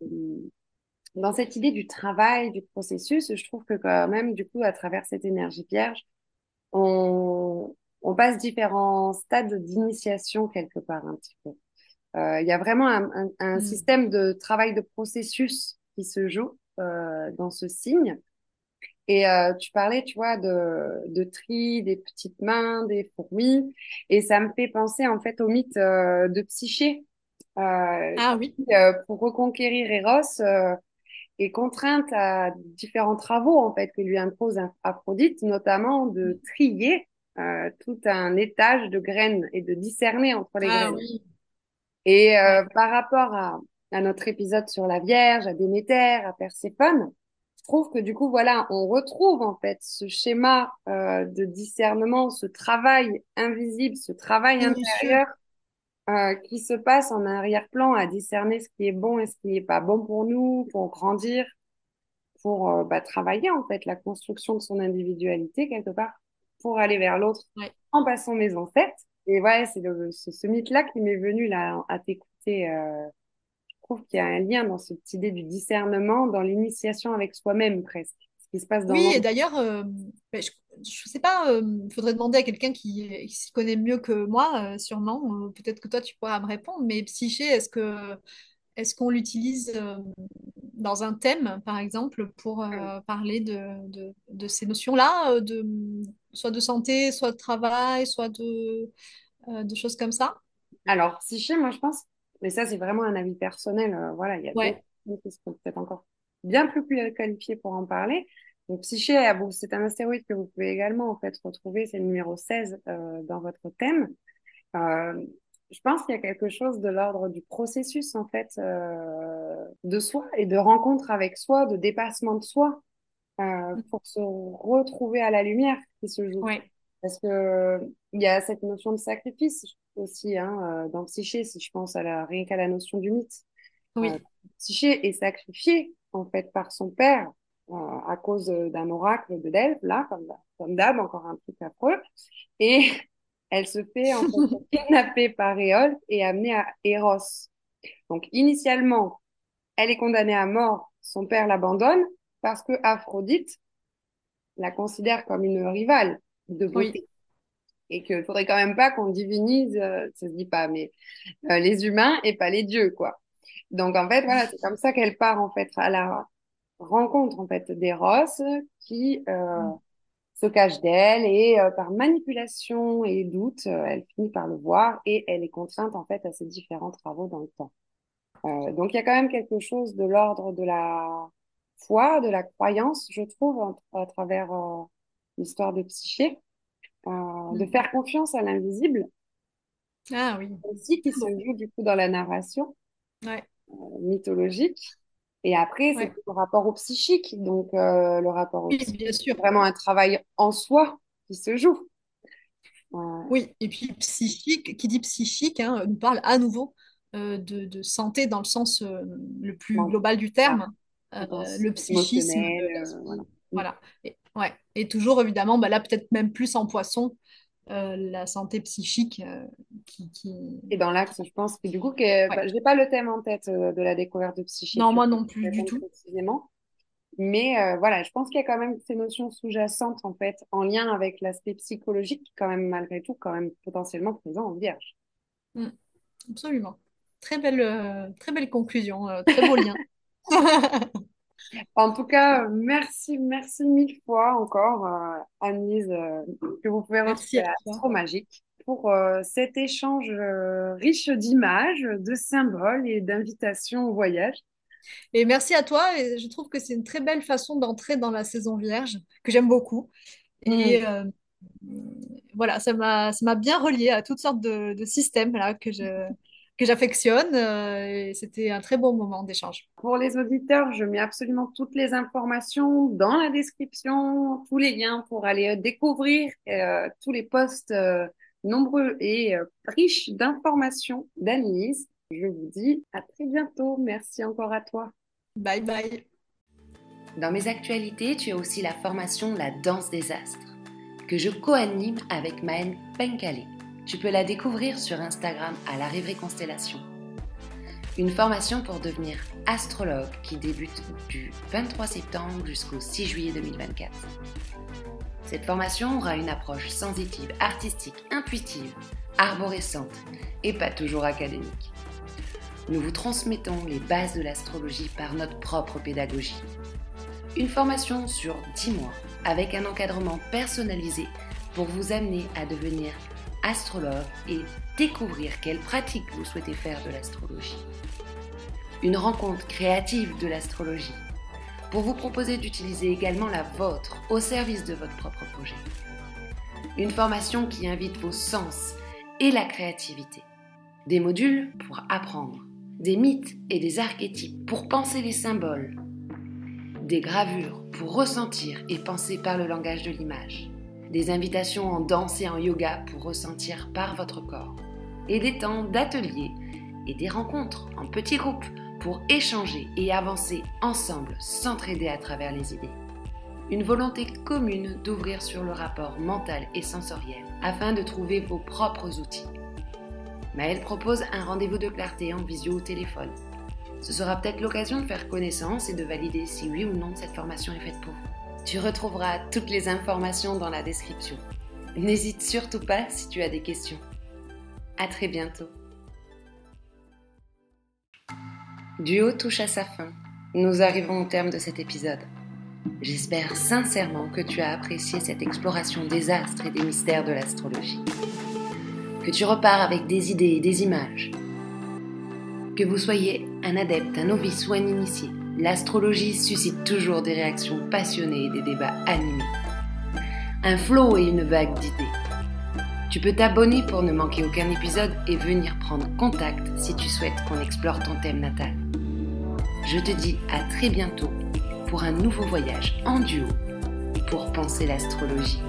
dans cette idée du travail, du processus, je trouve que quand même, du coup, à travers cette énergie vierge, on, passe différents stades d'initiation quelque part un petit peu. Il y a vraiment un, un, mm. système de travail de processus qui se joue euh, dans ce signe. Et euh, tu parlais, tu vois, de, de tri, des petites mains, des fourmis. Et ça me fait penser, en fait, au mythe euh, de Psyché. ah oui. pour reconquérir Eros, est contrainte à différents travaux, en fait, que lui impose Aphrodite, notamment de trier tout un étage de graines et de discerner entre les ah graines. Oui. Et par rapport à, à notre épisode sur la Vierge, à Déméter, à Perséphone, je trouve que du coup, voilà, on retrouve en fait ce schéma euh, de discernement, ce travail invisible, ce travail intérieur euh, qui se passe en arrière-plan à discerner ce qui est bon et ce qui n'est pas bon pour nous, pour grandir, pour euh, bah, travailler en fait la construction de son individualité quelque part, pour aller vers l'autre en passant mes ancêtres. Et ouais, c'est ce, ce mythe-là qui m'est venu là à t'écouter trouve qu'il y a un lien dans cette idée du discernement, dans l'initiation avec soi-même presque. Ce qui se passe dans oui, et d'ailleurs, euh, ben, je ne sais pas, il euh, faudrait demander à quelqu'un qui, s'y connaît mieux que moi, euh, sûrement. Peut-être que toi, tu pourras me répondre. Mais psyché, est-ce que est-ce qu'on l'utilise dans un thème, par exemple, pour parler de, de, de ces notions-là, de, soit de santé, soit de travail, soit de, de choses comme ça? Alors, psyché, moi, je pense mais ça, c'est vraiment un avis personnel. Euh, voilà, il y a des d'autres qui sont peut-être encore bien plus qualifiés pour en parler. Donc, Psyché, c'est un astéroïde que vous pouvez également en fait retrouver, c'est le numéro 16 euh, dans votre thème. Euh, je pense qu'il y a quelque chose de l'ordre du processus en fait de soi et de rencontre avec soi, de dépassement de soi mm. pour se retrouver à la lumière qui se joue. Parce que il y a cette notion de sacrifice aussi hein, euh, dans Psyché, si je pense à la, rien qu'à la notion du mythe. Oui. Euh, Psyché est sacrifiée en fait par son père euh, à cause d'un oracle de Delphes, là, comme, comme d'hab, encore un truc affreux. Et elle se fait en fait kidnapper par Éole et amenée à Eros. Donc initialement, elle est condamnée à mort, son père l'abandonne parce que Aphrodite la considère comme une rivale de beauté. Et qu'il faudrait quand même pas qu'on divinise, euh, ça se dit pas, mais euh, les humains et pas les dieux, quoi. Donc en fait, voilà, c'est comme ça qu'elle part en fait à la rencontre en fait d'Eros qui euh, mm. se cache d'elle et par manipulation et doute, elle finit par le voir et elle est contrainte en fait à ces différents travaux dans le temps. donc il y a quand même quelque chose de l'ordre de la foi, de la croyance, je trouve, à travers l'histoire de Psyché, euh, de mm. faire confiance à l'invisible. Ah oui. Aussi qui se joue du coup dans la narration euh, mythologique. Et après, c'est le rapport au psychique. Donc, euh, le rapport au oui, bien sûr. vraiment un travail en soi qui se joue. Oui, et puis psychique, qui dit psychique, hein, nous parle à nouveau de, de, santé dans le sens le plus global du terme. le psychisme. voilà. voilà. Et, Ouais. Et toujours, évidemment, bah là, peut-être même plus en poisson, euh, la santé psychique euh, qui, Et dans l'axe, je pense que du coup, que, bah, je n'ai pas le thème en tête euh, de la découverte de psychique. Non, moi non plus du tout. Précisément. Mais voilà, je pense qu'il y a quand même ces notions sous-jacentes, en fait, en lien avec l'aspect psychologique, quand même, malgré tout, quand même potentiellement présent en vierge. Mm. absolument. Très belle, très belle conclusion, très beau lien. En tout cas, merci, merci mille fois encore, euh, Annelise, euh, que vous pouvez retrouver à Trop Magique pour euh, cet échange riche d'images, de symboles et d'invitations au voyage. Et merci à toi. Et je trouve que c'est une très belle façon d'entrer dans la saison vierge, que j'aime beaucoup. Et Mm. euh, voilà, ça m'a, ça m'a bien relié à toutes sortes de, de systèmes là, que je, que j'affectionne. euh, c'était un très bon moment d'échange. Pour les auditeurs, je mets absolument toutes les informations dans la description, tous les liens pour aller euh, découvrir euh, tous les posts euh, nombreux et euh, riches d'informations d'Annelise. Je vous dis à très bientôt. Merci encore à toi. Bye bye. Dans mes actualités, tu as aussi la formation La danse des astres, que je co-anime avec Maëlle Penkale. Tu peux la découvrir sur Instagram à la Rêverie Constellation. Une formation pour devenir astrologue qui débute du 23 septembre jusqu'au 6 juillet 2024. Cette formation aura une approche sensitive, artistique, intuitive, arborescente et pas toujours académique. Nous vous transmettons les bases de l'astrologie par notre propre pédagogie. Une formation sur 10 mois avec un encadrement personnalisé pour vous amener à devenir astrologue et découvrir quelles pratiques vous souhaitez faire de l'astrologie. Une rencontre créative de l'astrologie pour vous proposer d'utiliser également la vôtre au service de votre propre projet. Une formation qui invite vos sens et la créativité. Des modules pour apprendre, des mythes et des archétypes pour penser les symboles, des gravures pour ressentir et penser par le langage de l'image, des invitations en danse et en yoga pour ressentir par votre corps, et des temps d'ateliers et des rencontres en petits groupes pour échanger et avancer ensemble, s'entraider à travers les idées. Une volonté commune d'ouvrir sur le rapport mental et sensoriel afin de trouver vos propres outils. Maëlle propose un rendez-vous de clarté en visio ou téléphone. Ce sera peut-être l'occasion de faire connaissance et de valider si oui ou non cette formation est faite pour vous. Tu retrouveras toutes les informations dans la description. N'hésite surtout pas si tu as des questions. À très bientôt. Duo touche à sa fin. Nous arrivons au terme de cet épisode. J'espère sincèrement que tu as apprécié cette exploration des astres et des mystères de l'astrologie. Que tu repars avec des idées et des images. Que vous soyez un adepte, un novice ou un initié, l'astrologie suscite toujours des réactions passionnées et des débats animés. Un flot et une vague d'idées. Tu peux t'abonner pour ne manquer aucun épisode et venir prendre contact si tu souhaites qu'on explore ton thème natal. Je te dis à très bientôt pour un nouveau voyage en duo pour penser l'astrologie.